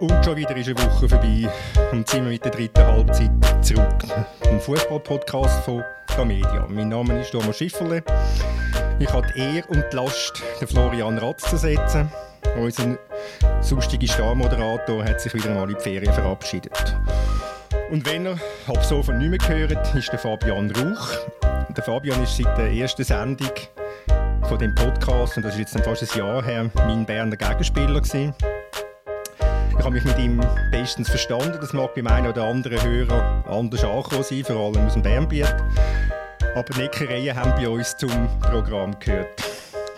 Und schon wieder ist eine Woche vorbei und sind wir mit der dritten Halbzeit zurück. Ein Fußball-Podcast von Media. Mein Name ist Thomas Schifferle. Ich habe die Ehre und die Last, den Florian Ratz zu setzen. Unser sonstiger Starmoderator hat sich wieder einmal in die Ferien verabschiedet. Und wenn er ab sofort nicht mehr gehört, ist der Fabian Rauch. Der Fabian ist seit der ersten Sendung von dem Podcast, und das ist jetzt fast ein Jahr her, mein Berner Gegenspieler gewesen. Ich habe mich mit ihm bestens verstanden. Das mag beim einen oder anderen Hörer anders angekommen sein, vor allem aus dem Bernbiet. Aber Neckereien haben bei uns zum Programm gehört.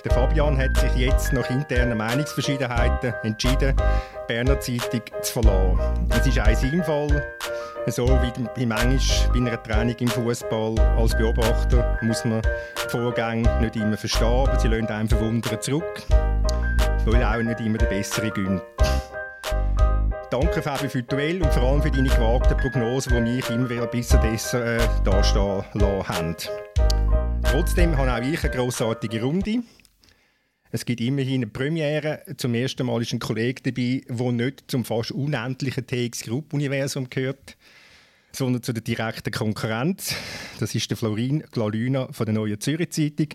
Der Fabian hat sich jetzt nach internen Meinungsverschiedenheiten entschieden, die Berner Zeitung zu verlassen. Es ist auch sein Fall. So wie manchmal bei einer Training im Fußball als Beobachter muss man die Vorgänge nicht immer verstehen, aber sie lassen einem verwundert zurück, weil auch nicht immer der Bessere gönnt. Danke Fabi für die Duell und vor allem für deine gewagten Prognosen, die mich immer wieder bis dessen äh, dastehen lassen haben. Trotzdem habe auch ich eine grossartige Runde. Es gibt immerhin eine Premiere. Zum ersten Mal ist ein Kollege dabei, der nicht zum fast unendlichen TX Group Universum gehört, sondern zu der direkten Konkurrenz. Das ist der Florin Glalüna von der Neuen Zürich Zeitung.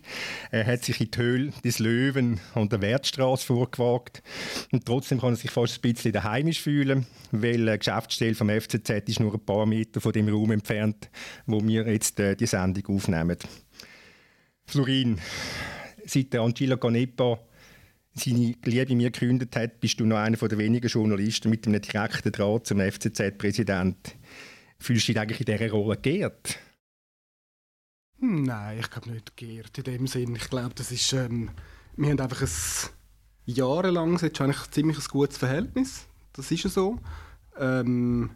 Er hat sich in die Höhle des Löwen an der Wertstraße vorgewagt. Und trotzdem kann er sich fast ein bisschen heimisch fühlen, weil die Geschäftsstelle vom FCZ ist nur ein paar Meter von dem Raum entfernt, wo wir jetzt äh, die Sendung aufnehmen. Florin, seit der Angelo Canepa seine Liebe mir gekündigt hat, bist du noch einer der wenigen Journalisten mit einem direkten Draht zum FCZ-Präsident. Fühlst du dich eigentlich in dieser Rolle geehrt? Hm, nein, ich glaube nicht geehrt in dem Sinn. Ich glaube, das ist, ähm, wir haben einfach ein jahrelang jetzt eigentlich ein ziemlich ein gutes Verhältnis. Das ist ja so. Ähm,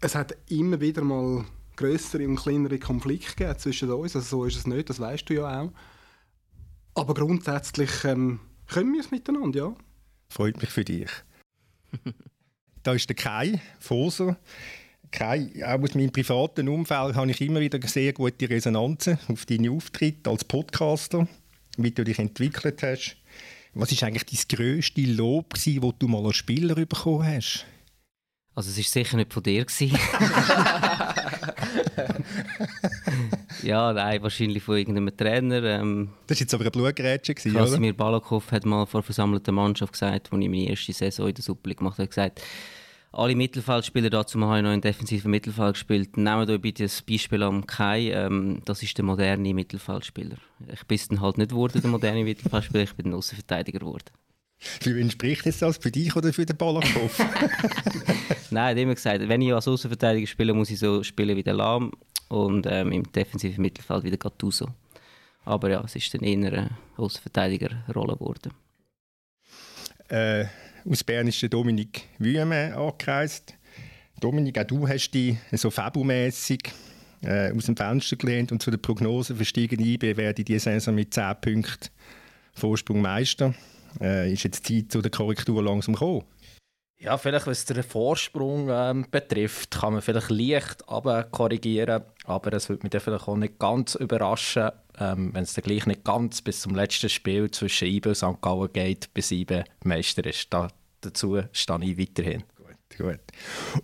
es hat immer wieder mal größere und kleinere Konflikte gegeben zwischen uns. Also so ist es nicht, das weißt du ja auch. Aber grundsätzlich ähm, können wir es miteinander, ja. Freut mich für dich. da ist der Kai Foser. Kai, auch aus meinem privaten Umfeld habe ich immer wieder sehr gute Resonanzen auf deine Auftritte als Podcaster, wie du dich entwickelt hast. Was ist eigentlich dein grösste Lob, das du mal als Spieler bekommen hast? Also es war sicher nicht von dir. ja, nein, wahrscheinlich von irgendeinem Trainer. Ähm, das war jetzt aber eine Blutgrätsche, Krasimir Balakow hat mal vor versammelter Mannschaft gesagt, als ich meine erste Saison in der Super League gemacht habe, gesagt, alle Mittelfeldspieler dazu haben noch in defensiven Mittelfeld gespielt. Nehmen wir bitte das Beispiel am Kai. Ähm, das ist der moderne Mittelfeldspieler. Ich bin dann halt nicht geworden, der moderne Mittelfeldspieler, ich bin ein Außenverteidiger geworden. Für wen spricht jetzt das? Für dich oder für den Balakow? Nein, hat immer gesagt, wenn ich als Außenverteidiger spiele, muss ich so spielen wie der Lahm und ähm, im defensiven Mittelfeld wie der Gattuso. Aber ja, es ist dann eher eine Außenverteidigerrolle geworden. Äh, aus Bern ist Dominik Wüme angereist. Dominik, auch du hast dich so fabumässig äh, aus dem Fenster gelehnt und zu der Prognose für steigende IB werde diese Saison mit 10 Punkten Vorsprung Meister. Äh, ist jetzt die Zeit zu der Korrektur langsam gekommen? Ja, vielleicht was den Vorsprung ähm, betrifft, kann man vielleicht leicht korrigieren, aber es würde mich dann vielleicht auch nicht ganz überraschen, ähm, wenn es dann gleich nicht ganz bis zum letzten Spiel zwischen IBE und St. Gallen geht, bis IBE Meister ist. Da, dazu stehe ich weiterhin. Gut, gut.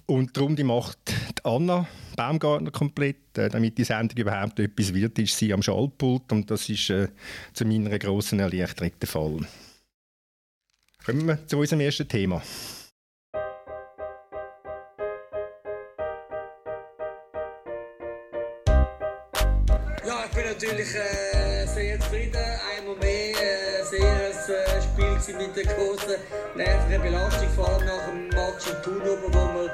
Und darum die macht die Anna Baumgartner komplett, äh, damit die Sendung überhaupt etwas wird, ist sie am Schaltpult und das ist äh, zu meiner grossen Erleichterung der Fall. Kommen wir zu unserem ersten Thema. Natürlich äh, sehr zufrieden. Einmal mehr äh, sehr äh, Spiel mit der großen nervigen Belastung, vor allem nach dem Match in Thun, wo wir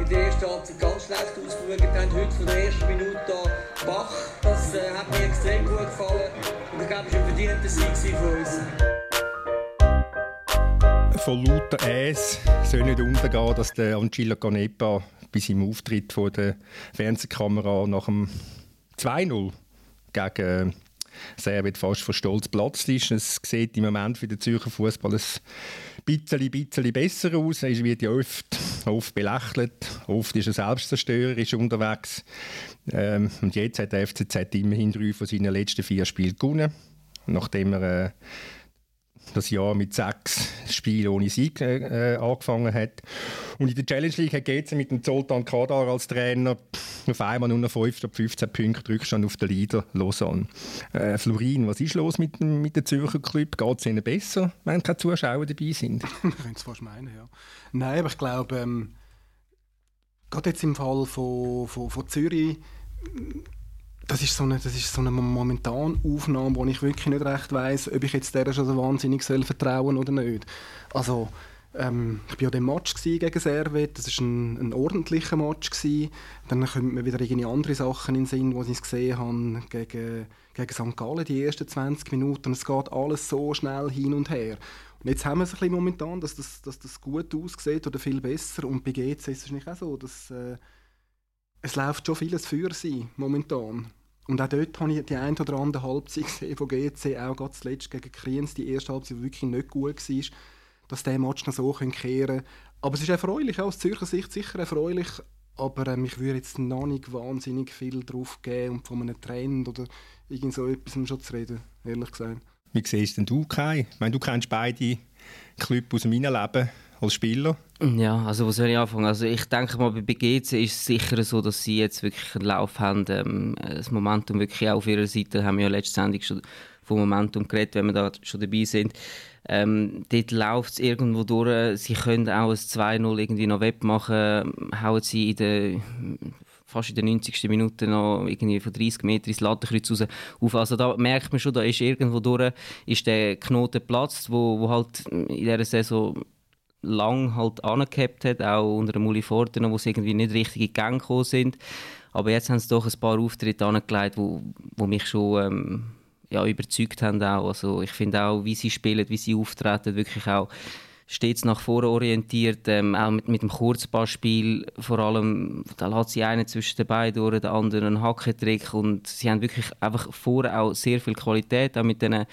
in der ersten Halbzeit ganz schlecht ausgeschaut haben. Heute von der ersten Minute an Bach, das äh, hat mir extrem gut gefallen und ich glaube, es war ein verdienter Sieg für uns von lauter Äs soll nicht untergehen, dass der Angelo Canepa bei seinem Auftritt vor der Fernsehkamera nach dem 2-0 gegen Serbien fast von Stolz platzt ist. Es sieht im Moment für den Zürcher Fußball ein bisschen, bisschen besser aus. Er wird ja oft, oft belächelt, oft ist er selbstzerstörerisch unterwegs. Ähm, und jetzt hat der FCZ immerhin drei von seinen letzten vier Spielen gewonnen, nachdem er äh, das Jahr mit sechs Spielen ohne Sieg äh, angefangen hat. Und in der Challenge League hat GC mit dem Zoltan Kadar als Trainer auf einmal nur noch 5 statt 15 Punkte Rückstand auf den Leader Lausanne. Äh, Florin, was ist los mit, mit dem Zürcher Club? Geht es ihnen besser, wenn keine Zuschauer dabei sind? Man könnte es fast meinen, ja. Nein, aber ich glaube, ähm, gerade jetzt im Fall von, von, von Zürich das ist so eine, das ist so eine momentane Aufnahme, wo ich wirklich nicht recht weiß, ob ich jetzt der schon so wahnsinnig soll vertrauen oder nicht. Also ähm, ich war ja dem Match gegen Servet, das war ein, ein ordentlicher Match. Gewesen. Dann kommen mir wieder irgendwie andere Sachen in den Sinn, die ich gesehen habe gegen, gegen St. Gallen, die ersten 20 Minuten. Es geht alles so schnell hin und her. Und jetzt haben wir es ein bisschen momentan, dass das, dass das gut aussieht oder viel besser. Und bei GC ist es wahrscheinlich auch so, dass äh, es läuft schon vieles für sie momentan. Und auch dort habe ich die ein oder andere Halbzeit gesehen von GC, auch gerade zuletzt gegen Kriens, die erste Halbzeit, die wirklich nicht gut war, dass der Match noch so kehren können. Aber es ist erfreulich, auch aus Zürcher Sicht sicher erfreulich, aber ähm, ich würde jetzt noch nicht wahnsinnig viel drauf geben und von einem Trend oder irgend so etwas schon zu reden, ehrlich gesagt. Wie siehst denn du, Kai? Ich meine, du kennst beide Clubs aus meinem Leben als Spieler. Ja, also wo soll ich anfangen? Also ich denke mal, bei GC ist es sicher so, dass sie jetzt wirklich einen Lauf haben. Ähm, das Momentum wirklich auch auf ihrer Seite, haben wir ja letzte Sendung schon vom Momentum geredet, wenn wir da schon dabei sind. Ähm, dort läuft es irgendwo durch. Sie können auch ein 2-0 irgendwie noch wettmachen. Hauen sie in der fast in der 90. Minute noch irgendwie von 30 Metern ins Lattenkreuz raus auf. Also da merkt man schon, da ist irgendwo durch ist der Knoten platzt, wo, wo halt in dieser Saison lang halt angehabt hat, auch unter dem Uli Forten, wo sie irgendwie nicht richtig in Gang gekommen sind. Aber jetzt haben sie doch ein paar Auftritte angelegt, wo, wo mich schon ähm, ja, überzeugt haben. Auch. Also ich finde auch, wie sie spielen, wie sie auftreten, wirklich auch stets nach vorne orientiert, ähm, auch mit, mit dem Kurzpassspiel vor allem, da lässt sie einen zwischen den Beinen durch, der andere einen Hackentrick und sie haben wirklich einfach vorne auch sehr viel Qualität, auch mit diesen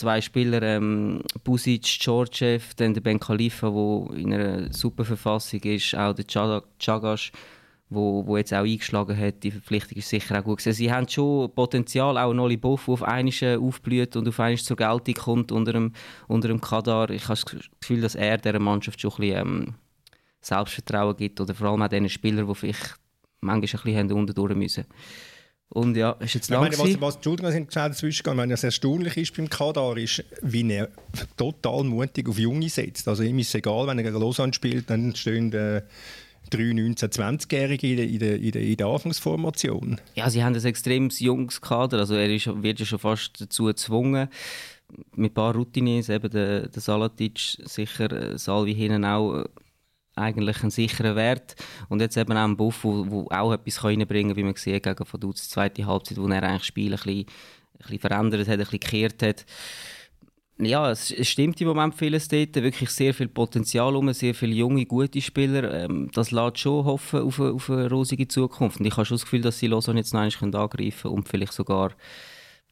zwei Spieler, ähm, Busic, Georgiev, dann der Ben Khalifa, der in einer super Verfassung ist, auch der Chagash, wo, wo jetzt auch eingeschlagen hat. Die Verpflichtung ist sicher auch gut gewesen. Sie haben schon Potenzial, auch Noli Boff, der auf einmal aufblüht und auf einmal zur Geltung kommt unter dem, unter dem Kadar. Ich habe das Gefühl, dass er dieser Mannschaft schon ein bisschen ähm, Selbstvertrauen gibt oder vor allem auch den Spielern, die vielleicht manchmal ein bisschen unten müssen. Und ja, ist jetzt lang ich meine, was, was, Entschuldigung, sind schnell dazwischen. Meine, was erstaunlich ist beim Kadar, ist, wie er total mutig auf Junge setzt. Also ihm ist es egal, wenn er gegen Lausanne spielt, dann stehen äh, drei 19-, 20-Jährige in der, in, der, in, der, in der Anfangsformation. Ja, sie haben ein extremes junges Kader. Also er ist, wird ja schon fast dazu gezwungen, mit ein paar Routines, eben der, der Salatic, sicher äh, Salvi hinten auch, äh, eigentlich ein sicherer Wert. Und jetzt eben auch ein Buff, der auch etwas reinbringen kann, wie man gesehen gegen Vaduz, die zweite Halbzeit, wo er eigentlich das Spiel ein bisschen, ein bisschen verändert hat, ein bisschen gekehrt hat. Ja, es, stimmt im Moment vieles dort. Wirklich sehr viel Potenzial um, sehr viele junge, gute Spieler. Ähm, das lässt schon hoffen auf eine, auf eine rosige Zukunft. Und ich habe schon das Gefühl, dass sie Lausanne jetzt noch angreifen können und vielleicht sogar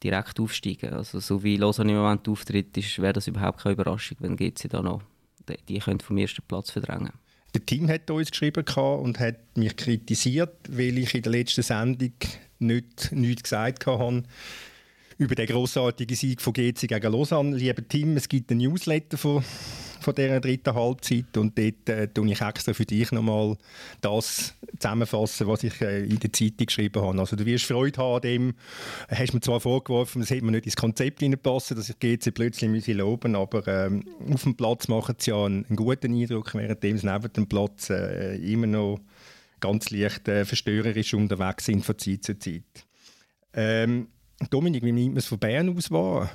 direkt aufsteigen. Also so wie Lausanne im Moment auftritt, wäre das überhaupt keine Überraschung, wenn GC da noch die, die vom ersten Platz verdrängen der Team hat uns geschrieben und hat mich kritisiert, weil ich in der letzten Sendung nicht nichts gesagt habe über den grossartigen Sieg von GC gegen Lausanne. Lieber Tim, es gibt einen Newsletter von, von dieser dritten Halbzeit und dort äh, tue ich extra für dich nochmal das zusammenfassen, was ich äh, in der Zeitung geschrieben habe. Also du wirst Freude haben an dem, hast mir zwar vorgeworfen, das hätte mir nicht ins Konzept hineinpassen, dass ich GC plötzlich müsse loben, aber ähm, auf dem Platz machen sie ja einen, einen guten Eindruck, während sie neben dem Platz äh, immer noch ganz leicht äh, verstörerisch unterwegs sind von Zeit zu Zeit. Ähm, Dominik, wie nimmt man es von Bern aus wahr?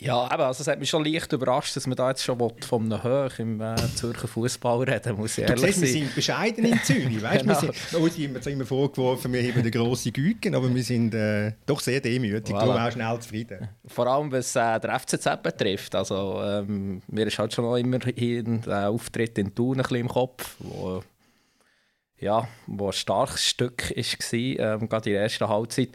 Ja, aber also es hat mich schon leicht überrascht, dass man da jetzt schon von einem Hoch im äh, Zürcher Fußball reden muss ich ehrlich siehst, Wir sind bescheiden in Zürich, weißt genau. wir sind, uns immer, immer vorgeworfen, wir haben eine grosse Güte, aber wir sind äh, doch sehr demütig, voilà. auch schnell zufrieden. Vor allem, was äh, der FCZ betrifft, also ähm, mir ist halt schon noch immerhin der Auftritt in Thun ein bisschen im Kopf, wo ja, wo ein starkes Stück war, ähm, gerade in der ersten Halbzeit.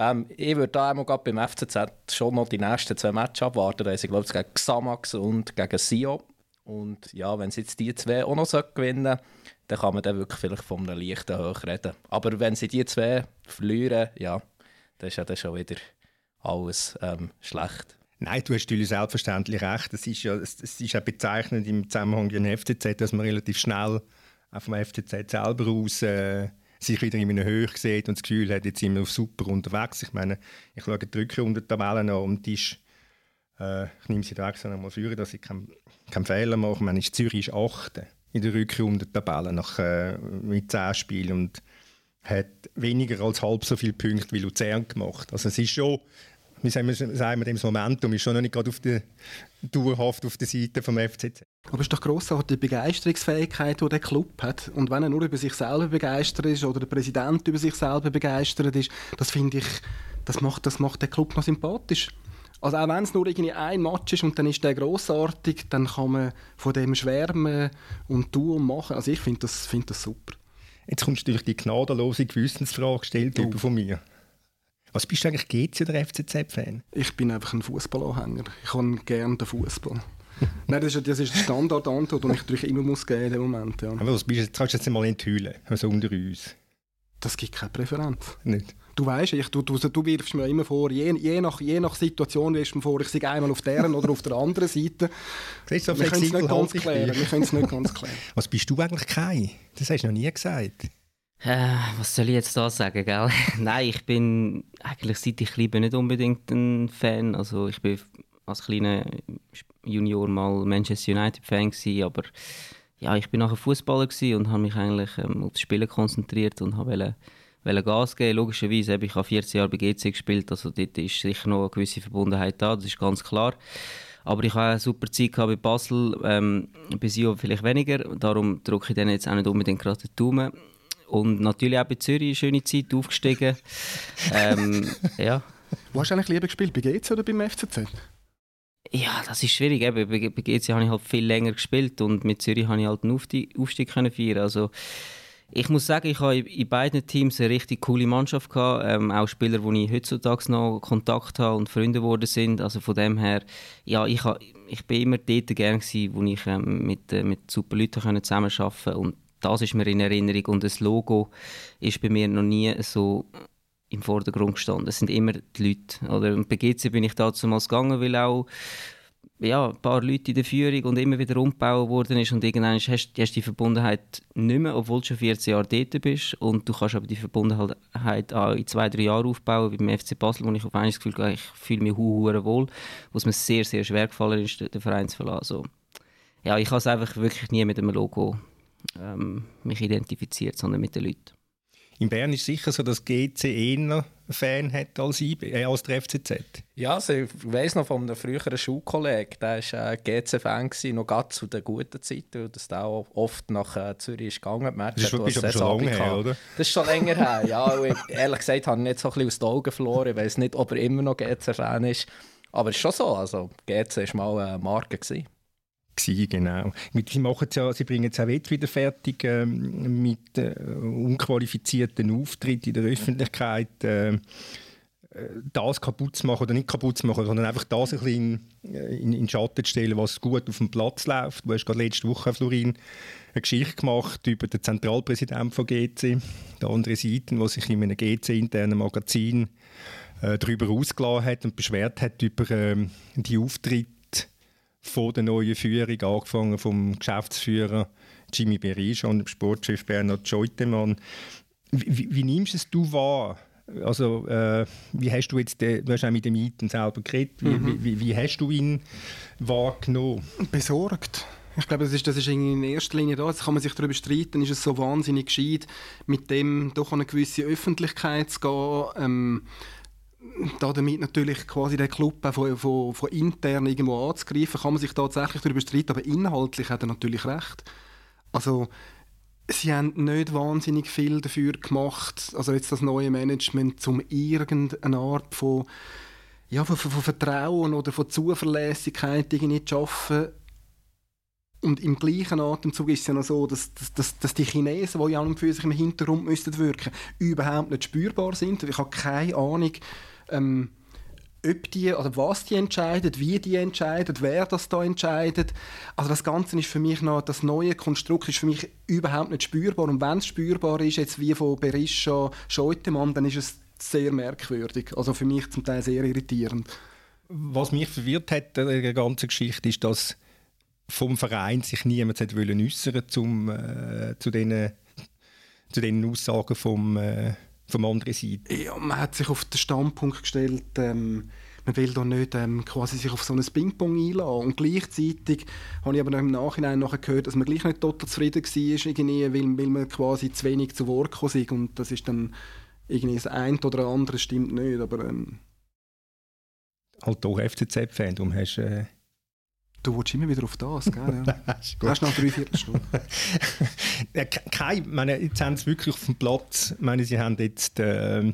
Ähm, ich würde da einmal beim FCZ schon noch die nächsten zwei Matches abwarten. Da glaube ich, gegen Xamax und gegen Sio. Und ja, wenn sie jetzt die zwei auch noch gewinnen dann kann man dann wirklich vielleicht von einem leichten Hoch reden. Aber wenn sie die zwei verlieren, ja, dann ist ja dann schon wieder alles ähm, schlecht. Nein, du hast natürlich selbstverständlich recht. Es ist ja, es, es ist ja bezeichnend im Zusammenhang mit dem FCZ, dass man relativ schnell auch vom FCZ selber aus äh, sich wieder in einer Höhe sieht und das Gefühl hat, jetzt sind wir super unterwegs. Ich meine, ich schaue die Rückrundentabellen an die ist, äh, ich nehme sie extra nochmal führen, dass ich keinen kein Fehler mache. Ich meine, Zürich ist 8. in der Rückrundentabelle nach, äh, mit 10 Spielen und hat weniger als halb so viele Punkte wie Luzern gemacht. Also es ist schon wie sagen wir, sagen wir, das Momentum ist schon noch nicht gerade auf der, dauerhaft auf der Seite vom FCZ. Aber es ist doch grossartig die Begeisterungsfähigkeit, die der Club hat. Und wenn er nur über sich selber begeistert ist oder der Präsident über sich selber begeistert ist, das finde ich, das macht, das macht den Club noch sympathisch. Also auch wenn es nur irgendwie ein Match ist und dann ist der grossartig, dann kann man von dem schwärmen und tun und machen. Also ich finde das, find das super. Jetzt kommst du durch die gnadenlose Gewissensfrage gestellt oh. von mir. Was bist du eigentlich GC oder FCZ-Fan? Ich bin einfach ein Fußballanhänger. Ich habe gerne den Fußball. Nein, das ist, das ist die Standardantwort, die ich natürlich immer muss geben in dem Moment. Ja. Aber was bist du, kannst du jetzt mal enthüllen, also unter uns? Das gibt keine Präferenz. Nicht? Du weißt, ich, du, du, du wirfst mir immer vor, je, je, nach, je nach Situation wirfst du mir vor, ich sei einmal auf deren oder auf der anderen Seite. Siehst du, so wir können es nicht ganz klären. Wir können es nicht ganz klären. Was bist du eigentlich kein? Das hast du noch nie gesagt. Äh, was soll ich jetzt da sagen, gell? Nein, ich bin eigentlich seit ich klein nicht unbedingt ein Fan. Also ich bin als kleiner Junior mal Manchester United Fan gewesen, aber ja, ich bin nachher Fußballer und habe mich eigentlich ähm, aufs Spielen konzentriert und habe wollte Gas geben. Logischerweise habe ich 14 Jahre bei GC gespielt, also dort ist sicher noch eine gewisse Verbundenheit da, das ist ganz klar. Aber ich habe eine super Zeit bei Basel, ähm, bei Sio vielleicht weniger, darum drücke ich denen jetzt auch nicht unbedingt gerade den Daumen. Und natürlich auch bei Zürich eine schöne Zeit aufgestiegen. ähm, ja. Wo hast du eigentlich lieber gespielt, bei GC oder beim FCZ? Ja, das ist schwierig. Eben, bei GC habe ich halt viel länger gespielt und mit Zürich habe ich halt einen Aufstieg, Aufstieg können feiern. Also, ich muss sagen, ich habe in beiden Teams eine richtig coole Mannschaft gehabt. Ähm, auch Spieler, wo ich heutzutage noch Kontakt habe und Freunde geworden sind. Also von dem her, ja, ich, ha, ich bin immer dort gern gewesen, wo ich ähm, mit, äh, mit super Leuten zusammenarbeiten konnte. Und das ist mir in Erinnerung und das Logo ist bei mir noch nie so im Vordergrund gestanden. Es sind immer die Leute. Oder bei GC bin ich dazu mal gegangen, weil auch ja, ein paar Leute in der Führung und immer wieder umgebaut worden ist und irgendwann hast du die Verbundenheit nicht mehr, obwohl du schon 14 Jahre dort bist und du kannst aber die Verbundenheit auch in zwei, drei Jahren aufbauen, wie beim FC Basel, wo ich auf einmal das Gefühl habe, ich fühle mich hu wohl, wo es mir sehr, sehr schwer gefallen ist, den Verein zu verlassen. Also, ja, ich habe es einfach wirklich nie mit einem Logo ähm, mich identifiziert, sondern mit den Leuten. In Bern ist es sicher so, dass GC eher Fan hat als, IB, äh, als der FCZ. Ja, also ich weiß noch von einem früheren Schulkollegen, der war äh, GC-Fan, noch gerade zu den guten Zeiten, und das da auch oft nach äh, Zürich ist gegangen. Das ist, schon, schon lange her, oder? Das ist schon länger her, ja. Ich, ehrlich gesagt habe ich nicht so ein bisschen aus den Augen verloren. Ich weiß nicht, ob er immer noch GC-Fan ist. Aber es ist schon so, also GC war mal eine Marke. Gewesen gewesen, genau. Sie, machen ja, sie bringen es auch wieder fertig ähm, mit äh, unqualifizierten Auftritten in der Öffentlichkeit. Äh, das kaputt zu machen oder nicht kaputt zu machen, sondern einfach das ein bisschen in, in, in Schatten zu stellen, was gut auf dem Platz läuft. Du hast gerade letzte Woche, Florin, eine Geschichte gemacht über den Zentralpräsidenten von GC, der andere Seite, der sich in einem GC-internen Magazin äh, darüber ausgelassen hat und beschwert hat über äh, die Auftritte von der neuen Führung, angefangen vom Geschäftsführer Jimmy Berisha und dem Sportchef Bernhard Scheutemann. Wie, wie, nimmst es du wahr? Also, äh, wie hast du jetzt, den, du hast auch mit dem Eiten selber geredet, wie, mhm. wie, wie, hast du ihn wahrgenommen? Besorgt. Ich glaube, das ist, das ist in erster Linie da. Jetzt kann man sich darüber streiten, ist es so wahnsinnig gescheit, mit dem doch eine gewisse Öffentlichkeit zu gehen. Ähm, damit natürlich quasi den Club von, von, von intern irgendwo anzugreifen, kann man sich tatsächlich darüber streiten, aber inhaltlich hat er natürlich recht. Also sie haben nicht wahnsinnig viel dafür gemacht, also jetzt das neue Management, um irgendeine Art von, ja, von, von, Vertrauen oder von Zuverlässigkeit irgendwie zu schaffen. Und im gleichen Atemzug ist es ja noch so, dass, dass, dass die Chinesen, die ja für sich im Hintergrund müssten wirken, überhaupt nicht spürbar sind. Ich habe keine Ahnung, ähm, ob die, oder was die entscheidet, wie die entscheidet, wer das da entscheidet. Also das Ganze ist für mich noch, das neue Konstrukt ist für mich überhaupt nicht spürbar. Und wenn es spürbar ist, jetzt wie von Berisha, Scheutemann, dann ist es sehr merkwürdig. Also für mich zum Teil sehr irritierend. Was mich verwirrt hat in der ganzen Geschichte ist, dass vom Verein sich niemand hat äußern zum äh, zu diesen zu den Aussagen vom äh, vom anderen Seite. Ja, man hat sich auf den Standpunkt gestellt, ähm, man will da nicht ähm, quasi sich auf so ein Ping-Pong einladen. Und gleichzeitig habe ich aber im Nachhinein nachher gehört, dass man gleich nicht total zufrieden war, irgendwie, weil, weil man quasi zu wenig zu Wort gekommen ist. Und das ist dann irgendwie das eine oder andere stimmt nicht, aber... Ähm, halt doch FCZ-Fan, darum hast äh Du willst immer wieder auf das, gell? Ja. Hast du noch drei Viertelstunden? ja, Kai, meine, jetzt haben sie wirklich auf dem Platz, meine, sie haben jetzt äh,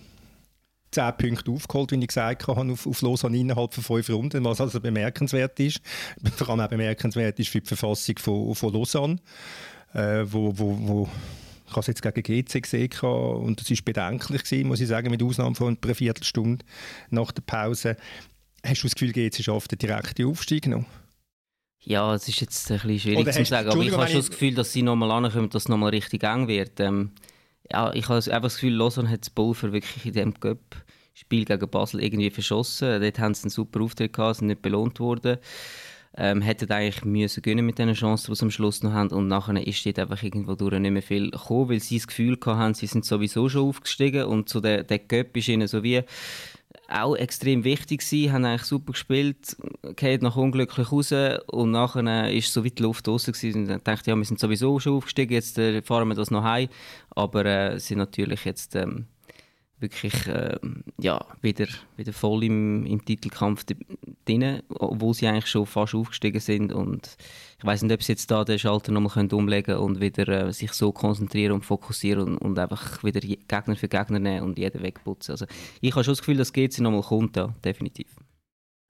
10 Punkte aufgeholt, wie ich gesagt habe, auf, auf Lausanne innerhalb von fünf Runden, was also bemerkenswert ist. Vor allem auch bemerkenswert ist für die Verfassung von, von Lausanne, äh, wo, wo, wo ich habe es jetzt gegen GC gesehen und das war bedenklich gewesen, muss ich sagen, mit Ausnahme von einer Viertelstunde nach der Pause. Hast du das Gefühl, GC schafft den direkten Aufstieg noch? Ja, es ist jetzt ein bisschen schwierig zu sagen, aber ich habe schon das Gefühl, dass sie nochmal ankommen, dass es nochmal richtig eng wird. Ähm, ja, ich habe einfach das Gefühl, Lausanne hat das Pulver wirklich in diesem Cup-Spiel gegen Basel irgendwie verschossen. Dort haben sie einen super Auftritt gehabt, sind nicht belohnt worden. Ähm, hätten eigentlich müssen gönnen mit den Chancen, die sie am Schluss noch haben. Und nachher ist dort einfach irgendwo durch nicht mehr viel gekommen, weil sie das Gefühl hatten, sie sind sowieso schon aufgestiegen und so der, der Cup ist ihnen so wie auch extrem wichtig gewesen, haben eigentlich super gespielt, geht noch unglücklich raus und nachher ist so weit die Luft raus gewesen und dachte ja, wir sind sowieso schon aufgestiegen, jetzt äh, fahren wir das noch heim, aber äh, sind natürlich jetzt ähm, wirklich äh, ja, wieder, wieder voll im, im Titelkampf drin, obwohl sie eigentlich schon fast aufgestiegen sind und ich weiß nicht, ob sie jetzt da den Schalter nochmal umlegen können und wieder äh, sich so konzentrieren und fokussieren und, und, einfach wieder Gegner für Gegner nehmen und jeden wegputzen. Also ich habe schon das Gefühl, dass GC nochmal kommt, ja, definitiv.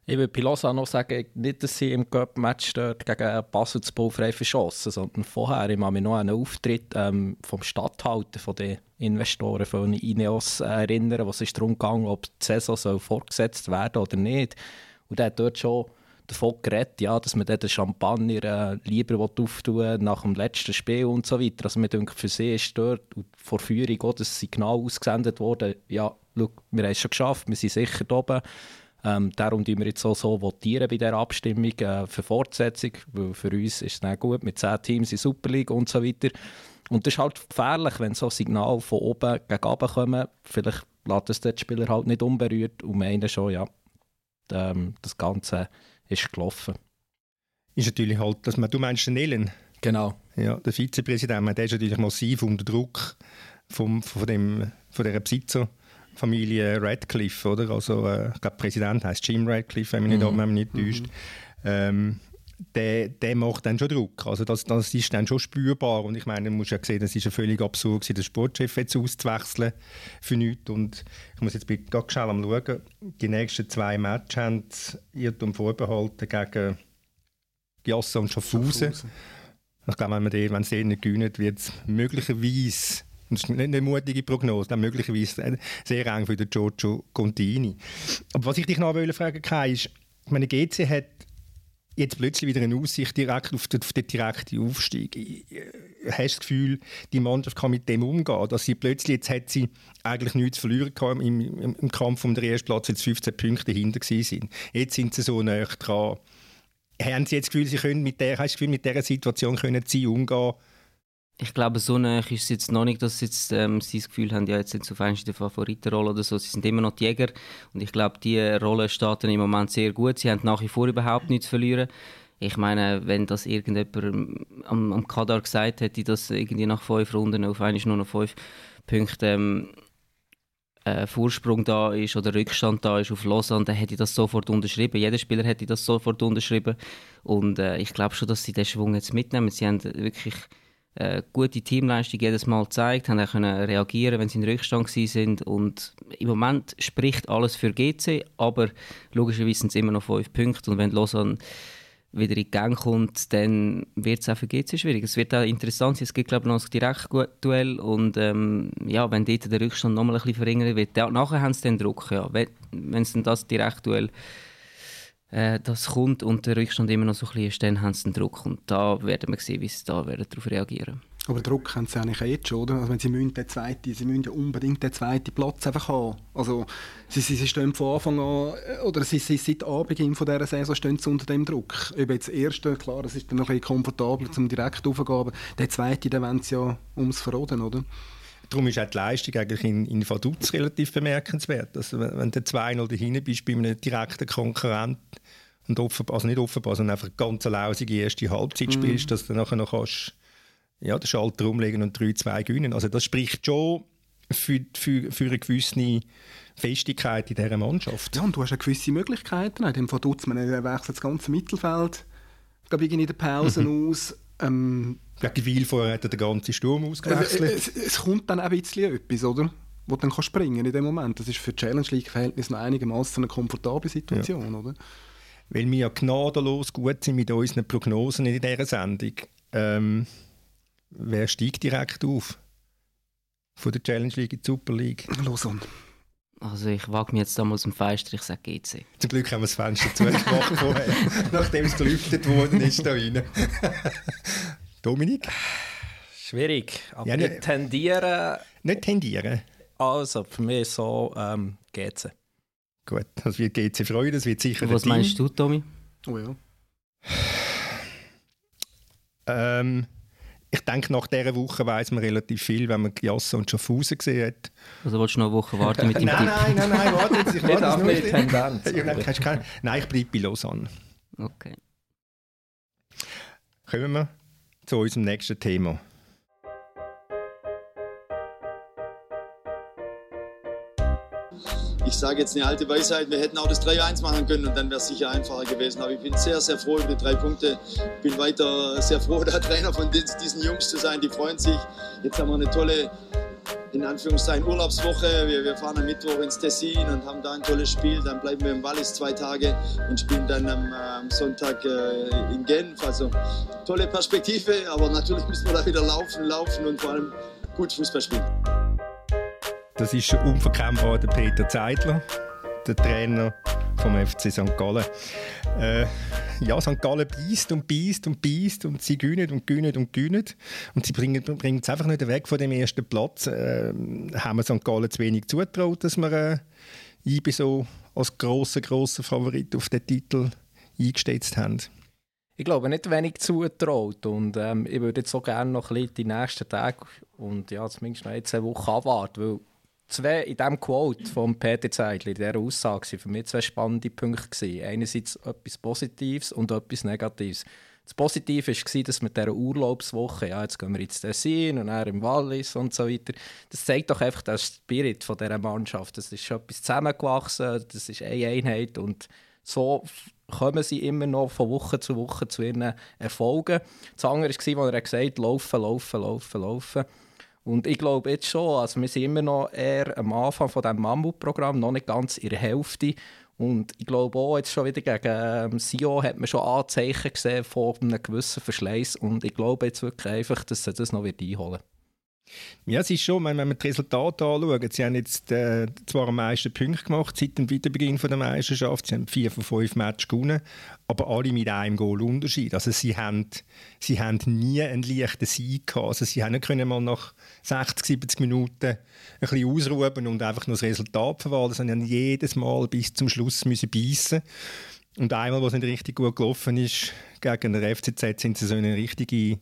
Ich bei Lausanne noch sagen, nicht, dass sie im Cup-Match gegen Basel zu Ball frei verschossen, sondern vorher, ich mich noch an einen Auftritt ähm, vom Stadthalter, von den Investoren von Ineos erinnern, wo es darum ging, ob die Saison soll fortgesetzt werden oder nicht. Und er hat dort schon davon geredet, ja, dass man den Champagner äh, lieber auftun nach dem letzten Spiel und so weiter. Also man denkt, für sie ist dort und vor Führung auch das Signal ausgesendet worden, ja, schau, wir haben es schon geschafft, wir sind sicher oben. Ähm, darum votieren wir jetzt auch so votieren bei dieser Abstimmung äh, für Fortsetzung, weil für uns ist es nicht gut mit zehn Teams in Super League und so weiter. Und das ist halt gefährlich, wenn so Signale von oben gegen oben kommen. Vielleicht lässt es den Spieler halt nicht unberührt und meinen schon, ja, ähm, das Ganze ist gelaufen. Ist natürlich halt, dass man, du meinst den Ellen? Genau. Ja, der Vizepräsident, der ist natürlich massiv unter Druck vom, von, dem, von dieser Besitzer. Familie Radcliffe, oder? Also, äh, ich glaube, Präsident heißt Jim Radcliffe, wenn mich mhm. nicht, nicht täuscht. Mhm. Ähm, der, der macht dann schon Druck. Also das, das ist dann schon spürbar. Und ich meine, man muss ja sehen, das ist ja völlig absurd, den Sportchef jetzt auszuwechseln für nichts. Und ich muss jetzt gerade schnell am schauen. Die nächsten zwei Matches haben Irrtum vorbehalten gegen Giassa und Schaffhausen. Ich glaube, wenn, man den, wenn sie den nicht gewinnen, wird es möglicherweise das ist eine mutige Prognose, dann möglicherweise sehr eng für den Giorgio Contini. Aber was ich dich noch fragen Kai, ist, meine, GC hat jetzt plötzlich wieder eine Aussicht direkt auf den, auf den direkten Aufstieg. Äh, hast du das Gefühl, die Mannschaft kann mit dem umgehen, dass sie plötzlich, jetzt hat sie eigentlich nichts zu verlieren im, im, im Kampf um den ersten Platz, jetzt 15 Punkte hinter sind. Jetzt sind sie so nah dran. Haben Sie jetzt das Gefühl, Sie können mit der, hast das Gefühl, mit dieser Situation können Sie umgehen ich glaube, so nah ist es jetzt noch nicht, dass sie, jetzt, ähm, sie das Gefühl haben, ja, jetzt sind sie auf einmal in der Favoritenrolle oder so. Sie sind immer noch die Jäger und ich glaube, die Rolle steht im Moment sehr gut. Sie haben nach wie vor überhaupt nichts zu verlieren. Ich meine, wenn das irgendjemand am, am Kadar gesagt hätte, dass irgendwie nach fünf Runden auf einmal nur noch fünf Punkte ähm, äh, Vorsprung da ist oder Rückstand da ist auf Lausanne, dann hätte ich das sofort unterschrieben. Jeder Spieler hätte das sofort unterschrieben. Und äh, ich glaube schon, dass sie den Schwung jetzt mitnehmen. Sie haben wirklich äh, gute Teamleistung jedes Mal gezeigt, haben auch können reagieren, wenn sie in Rückstand sind und im Moment spricht alles für GC, aber logischerweise sind es immer noch fünf Punkte und wenn Lausanne wieder in die Gang kommt, dann wird es auch für GC schwierig. Es wird auch interessant sein, es gibt glaube ich noch ein Direktduell und ähm, ja, wenn dort der Rückstand noch mal ein bisschen verringert wird, ja, nachher haben sie den Druck, ja. wenn es dann das Direktduell äh, das kommt und der Rückstand immer noch so ein bisschen ist, dann haben sie den Druck. Und da werden wir sehen, wie sie da werden darauf reagieren Aber Druck haben sie eigentlich jetzt schon, oder? Also wenn sie müssen den zweiten, sie müssen ja unbedingt den zweiten Platz einfach haben. Also sie, sie, sie stehen von Anfang an, oder sie, sie seit Anbeginn von dieser Saison stehen sie unter dem Druck. Ob jetzt erste, klar, das ist dann ein bisschen komfortabler zum direkt aufzugehen, aber der zweite, den wollen sie ja ums Verroden, oder? Darum ist auch die Leistung eigentlich in, in Vaduz relativ bemerkenswert. Also wenn, du 2-0 dahinter bist bei einem direkten Konkurrent und offenbar, also nicht offenbar, sondern einfach ganz eine lausige erste Halbzeit mhm. spielst, dass du nachher noch kannst ja, den Schalter umlegen und 3-2 gewinnen. Also das spricht schon für, für, für eine gewisse Festigkeit in dieser Mannschaft. Ja, und du hast ja gewisse Möglichkeiten. In dem tut man wechselt das ganze Mittelfeld glaube ich, in der Pause mhm. aus. Ähm, Gegen vorher hat er den ganzen Sturm ausgewechselt. Es, es, es, kommt dann ein bisschen etwas, oder? Wo du dann kannst springen in dem Moment. Das ist für Challenge League-Verhältnisse noch einigermaßen eine komfortable Situation, ja. oder? Weil wir ja gnadenlos gut sind mit unseren Prognosen in dieser Sendung. Ähm, Wer steigt direkt auf? Von der Challenge League in die Super League? Lausanne. Also ich wage mich jetzt damals im Feister, ich sage GC. Zum Glück haben wir das Fenster zugemacht vorher, nachdem es gelüftet worden ist da rein. Dominik? Schwierig, aber ja, nicht tendieren... Nicht tendieren? Also, für mich so ähm, GC. Gut, das wird GC freuen, das wird sicher Was meinst du, Tommy? Oh ja. Ähm, ich denke, nach dieser Woche weiß man relativ viel, wenn man Jasse und Schaffhausen gesehen hat. Also willst du noch eine Woche warten mit dem nein, nein, nein, nein, warte jetzt. Ich warte jetzt nicht. Tendenz. Keine, nein, ich bleibe bei Lausanne. Okay. Kommen wir zu unserem nächsten Thema. Ich sage jetzt eine alte Weisheit, wir hätten auch das 3-1 machen können und dann wäre es sicher einfacher gewesen. Aber ich bin sehr, sehr froh über die drei Punkte. Ich bin weiter sehr froh, der Trainer von diesen Jungs zu sein. Die freuen sich. Jetzt haben wir eine tolle, in Anführungszeichen, Urlaubswoche. Wir, wir fahren am Mittwoch ins Tessin und haben da ein tolles Spiel. Dann bleiben wir im Wallis zwei Tage und spielen dann am, am Sonntag äh, in Genf. Also tolle Perspektive, aber natürlich müssen wir da wieder laufen, laufen und vor allem gut Fußball spielen. Das ist unverkennbar der Peter Zeidler, der Trainer vom FC St. Gallen. Äh, ja, St. Gallen beißt und beißt und beißt und sie gewinnen und gewinnen und gewinnen. Und sie bringen, es einfach nicht weg von dem ersten Platz. Äh, haben wir St. Gallen zu wenig zutraut, dass wir äh, IBE so als grosser, grosser Favorit auf den Titel eingestellt haben? Ich glaube nicht wenig zutraut und ähm, ich würde jetzt so gerne noch ein bisschen die nächsten Tage und ja, zumindest noch eine Woche abwarten, weil zwei, in diesem Quote von Peter Zeidler, in dieser Aussage, waren für mich zwei spannende Punkte. Gewesen. Einerseits etwas Positives und etwas Negatives. Das Positive war, dass mit dieser Urlaubswoche, ja, jetzt gehen wir ins Tessin und dann im Wallis und so weiter, das zeigt doch einfach den Spirit von dieser Mannschaft. Das ist schon etwas zusammengewachsen, das ist eine Einheit und so kommen sie immer noch von Woche zu Woche zu ihren Erfolgen. Das andere war, als er gesagt hat, laufen, laufen, laufen, laufen. Und ich glaube jetzt schon, also wir sind immer noch eher am Anfang von diesem Mammutprogramm, noch nicht ganz in der Hälfte. Und ich glaube auch, jetzt schon wieder gegen ähm, Sio hat man schon Anzeichen gesehen von einem gewissen Verschleiß. Und ich glaube jetzt wirklich einfach, dass sie das noch wird einholen wird. Ja, es ist schon, wenn man die Resultate anschaut, sie haben jetzt äh, zwar am meisten Punkte gemacht seit dem Wiederbeginn der Meisterschaft, sie haben vier von fünf Matches gewonnen, aber alle mit einem Goal Unterschied. Also sie haben, sie haben nie einen leichten Sieg gehabt. Also sie haben nicht können mal nach 60, 70 Minuten ein bisschen ausruhen und einfach nur das Resultat verwalten, sondern jedes Mal bis zum Schluss müssen beißen. Und einmal, wo es nicht richtig gut gelaufen ist, gegen den FCZ sind sie so eine richtige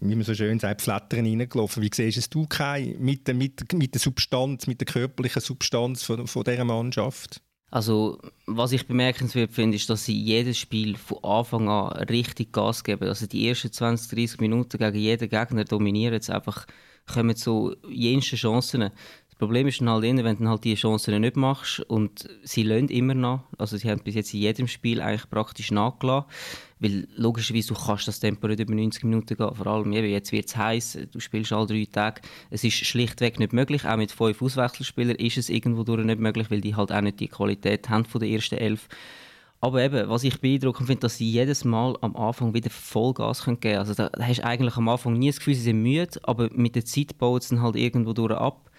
wie man so schön sagt, Flattern reingelaufen. Wie siehst du Kai, mit der, mit, mit der Substanz, mit der körperlichen Substanz von, von dieser Mannschaft? Also, was ich bemerkenswert finde, ist, dass sie jedes Spiel von Anfang an richtig Gas geben. Also die ersten 20, 30 Minuten gegen jeden Gegner dominieren sie einfach, kommen so jenste Chancen. Problem ist dann halt, wenn du halt diese Chancen nicht machst und sie lernen immer noch, also sie haben bis jetzt in jedem Spiel eigentlich praktisch nachgelassen, weil logischerweise du kannst das Tempo nicht über 90 Minuten gehen, vor allem eben, jetzt wird es heiß, du spielst alle drei Tage, es ist schlichtweg nicht möglich, auch mit fünf Auswechselspielern ist es irgendwo durch nicht möglich, weil die halt auch nicht die Qualität haben von der ersten Elf. Aber eben, was ich beeindruckend finde, dass sie jedes Mal am Anfang wieder Vollgas geben. Können. Also da hast du eigentlich am Anfang nie das Gefühl, sie sind müde, aber mit der Zeit baut es dann halt irgendwo durch ab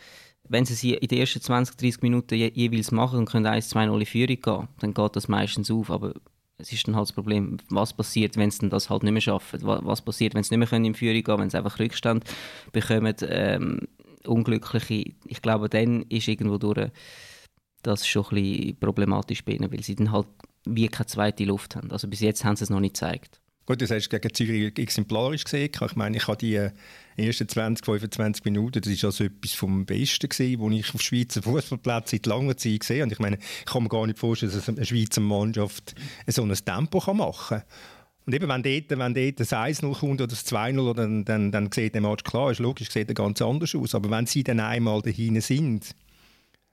wenn sie sie in den ersten 20, 30 Minuten je, jeweils machen und können 1, 2, 0 in Führung gehen, dann geht das meistens auf. Aber es ist dann halt das Problem, was passiert, wenn sie das halt nicht mehr schaffen? Was passiert, wenn sie nicht mehr können in Führung gehen wenn sie einfach Rückstand bekommen? Ähm, Unglückliche, ich glaube, dann ist irgendwo durch das schon ein bisschen problematisch bei ihnen, weil sie dann halt wie keine zweite Luft haben. Also bis jetzt haben sie es noch nicht gezeigt. Gut, das hast gegen Zürich exemplarisch gesehen. Ich meine, ich habe die äh, ersten 20, 25 Minuten, das war also etwas vom Besten gewesen, was ich auf Schweizer Fußballplätzen seit langer Zeit gesehen habe. Ich meine, ich kann mir gar nicht vorstellen, dass eine Schweizer Mannschaft so ein Tempo machen kann. Und eben, wenn dort, wenn dort das 1-0 kommt oder das 2-0, dann, dann, dann sieht der Match klar, ist logisch, sieht er ganz anders aus. Aber wenn sie dann einmal dahin sind,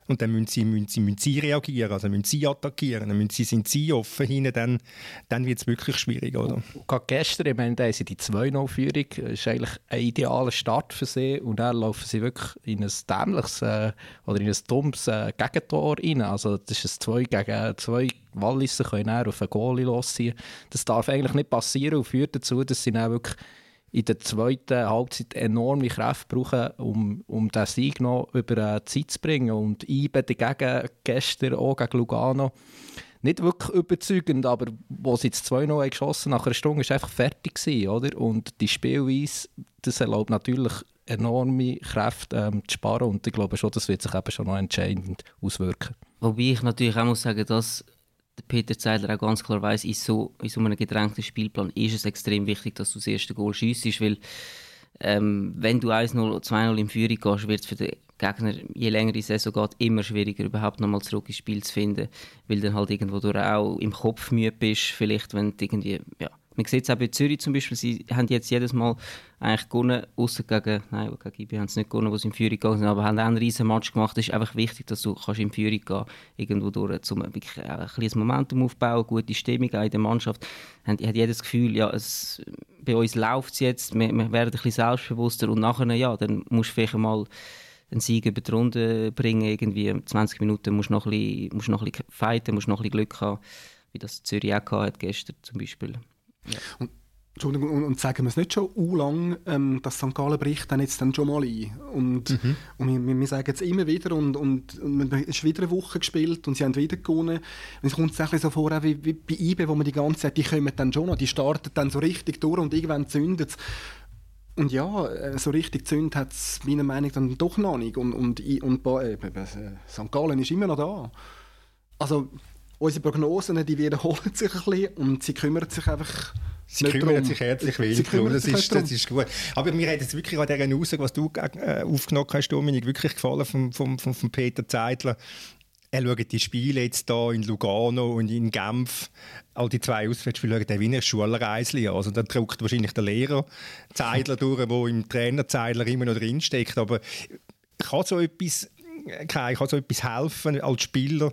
und dann müssen sie, müssen sie, müssen sie reagieren, also müssen sie attackieren, dann müssen sie, sind sie offen hinten, dann, dann wird es wirklich schwierig. Oder? gerade gestern, ich meine, da sie die 2-0-Führung, das ist eigentlich ein idealer Start für sie und dann laufen sie wirklich in ein dämliches äh, oder in ein dummes äh, Gegentor rein. Also das ist ein 2 gegen 2 Walliser können auf einen Goalie losziehen. Das darf eigentlich nicht passieren und führt dazu, dass sie dann wirklich in der zweiten Halbzeit enorme Kräfte brauchen, um, um den Sieg noch über die Zeit zu bringen. Und IBE dagegen gestern auch gegen Lugano nicht wirklich überzeugend, aber wo sie jetzt 2-0 geschossen nach einer Stunde, war einfach fertig gewesen, oder? Und die Spielweise, das erlaubt natürlich enorme Kräfte ähm, zu sparen und ich glaube schon, das wird sich eben schon noch entscheidend auswirken. Wobei ich natürlich auch muss sagen, dass Peter Zeidler auch ganz klar weiß, in so, in so einem gedrängten Spielplan ist es extrem wichtig, dass du das erste Goal schiessest, weil ähm, wenn du 1-0 oder 2-0 in Führung gehst, wird es für den Gegner, je länger die Saison geht, immer schwieriger, überhaupt nochmal zurück ins Spiel zu finden, weil dann halt irgendwo du auch im Kopf müde bist, vielleicht, wenn du irgendwie, ja, man sieht es auch bei Zürich zum Beispiel, sie haben jetzt jedes Mal eigentlich gewonnen, außer gegen, nein, gegen IB haben sie nicht gewonnen, wo sie in Führung gegangen sind, aber haben auch einen riesen Match gemacht. Es ist einfach wichtig, dass du kannst in Führung gehen irgendwo durch, um ein kleines Momentum aufbauen, gute Stimmung in der Mannschaft. Ich habe jedes Gefühl, ja, es, bei uns läuft es jetzt, wir, wir, werden ein bisschen selbstbewusster und nachher, ja, dann musst du vielleicht mal einen Sieg über die Runde bringen, irgendwie 20 Minuten musst du noch ein bisschen, musst noch ein bisschen fighten, musst noch ein bisschen Glück haben, wie das Zürich auch hat gestern zum Beispiel. Ja. Und, Entschuldigung, und, und, sagen wir es nicht schon u lang, ähm, dass St. Gallen bricht dann jetzt dann schon mal ein. Und, mhm. und wir, wir, sagen es immer wieder und, und, und es ist wieder eine Woche gespielt und sie haben wieder gewonnen. Und es kommt sich so vor, wie, wie bei IBE, wo man die ganze Zeit, die kommen dann schon noch, die starten dann so richtig durch und irgendwann zündet es. Und ja, äh, so richtig zündet hat es meiner Meinung nach dann doch noch nicht. Und, und, und äh, äh St. Gallen ist immer noch da. Also unsere Prognosen die wiederholen sich ein bisschen und sie kümmern sich einfach Sie kümmern drum. sich herzlich wenig darum. Das ist, das ist gut. Aber mir hat jetzt wirklich an dieser Aussage, was du äh, aufgenommen hast, Dominik, wirklich gefallen von, von, von, von Peter Zeidler. Er schaut die Spiele jetzt hier in Lugano und in Genf, all die zwei Auswärtsspiele, schaut er wie eine Schulreise an. Also da druckt wahrscheinlich der Lehrer Zeidler durch, der im Trainer Zeidler immer noch drinsteckt. Aber kann so etwas, äh, kann so etwas helfen als Spieler,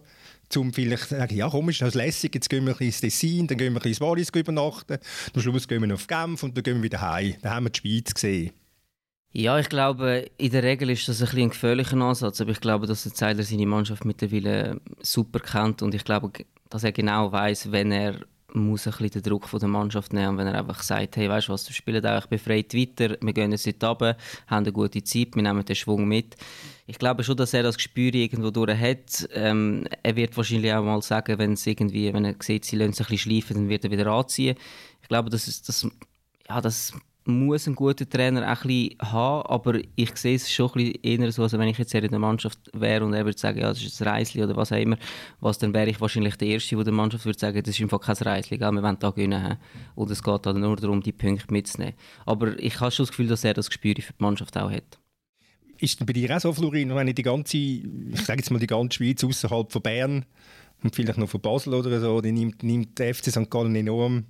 um vielleicht zu sagen, ja komm, ist das lässig, jetzt gehen wir ins Tessin, dann gehen wir ins Wallis übernachten, am Schluss gehen wir auf Genf und dann gehen wir wieder heim. Dann haben wir die Schweiz gesehen. Ja, ich glaube, in der Regel ist das ein, ein gefährlicher Ansatz, aber ich glaube, dass der Zeiler seine Mannschaft mittlerweile super kennt und ich glaube, dass er genau weiß, wenn er muss ein bisschen den Druck von der Mannschaft nehmen, wenn er einfach sagt, hey, weißt du was, du spielst auch befreit weiter, wir gehen jetzt nicht runter, haben eine gute Zeit, wir nehmen den Schwung mit ich glaube schon, dass er das Gespür irgendwo durch hat. Ähm, er wird wahrscheinlich auch mal sagen, wenn es irgendwie, wenn er sieht, sie lassen sich ein bisschen schleifen, dann wird er wieder anziehen. Ich glaube, das, ist, das, ja, das muss ein guter Trainer auch ein haben, aber ich sehe es schon ein eher so, als wenn ich jetzt in der Mannschaft wäre und er würde sagen, ja, das ist ein Reisli oder was auch immer, was, dann wäre ich wahrscheinlich der Erste, der der Mannschaft würde sagen, das ist einfach kein Reisli, wir wollen da gewinnen. Und es geht dann nur darum, die Punkte mitzunehmen. Aber ich habe schon das Gefühl, dass er das Gespür für die Mannschaft auch hat. Ist denn bei dir auch so, Florin, wenn ich die ganze, ich sage jetzt mal die ganze Schweiz außerhalb von Bern und vielleicht noch von Basel oder so, die nimmt, nimmt der FC St. Gallen enorm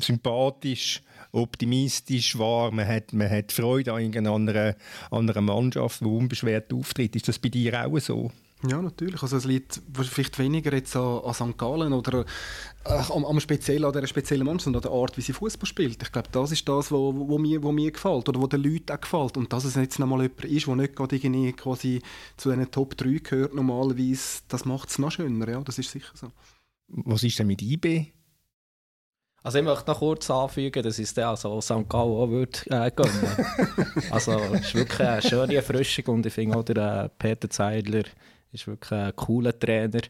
sympathisch, optimistisch wahr. Man hat, man hat Freude an einer anderen, Mannschaft, die unbeschwert auftritt. Ist das bei dir auch so? Ja, natürlich. Also es liegt vielleicht weniger jetzt an, an St. Gallen oder äh, am, am speziell an der speziellen Mannschaft, sondern an der Art, wie sie Fußball spielt. Ich glaube, das ist das, was wo, wo mir, wo mir gefällt oder wo den Leuten auch gefällt. Und dass es jetzt nochmal jemand ist, der nicht gerade irgendwie quasi zu diesen Top 3 gehört normalerweise, das macht es noch schöner. Ja, das ist sicher so. Was ist denn mit IB? Also ich möchte noch kurz anfügen, dass es dann also St. Gallen auch würde, äh, gönnen. also es ist wirklich eine schöne Erfrischung und ich finde auch der äh, Peter Zeidler ist wirklich ein cooler Trainer.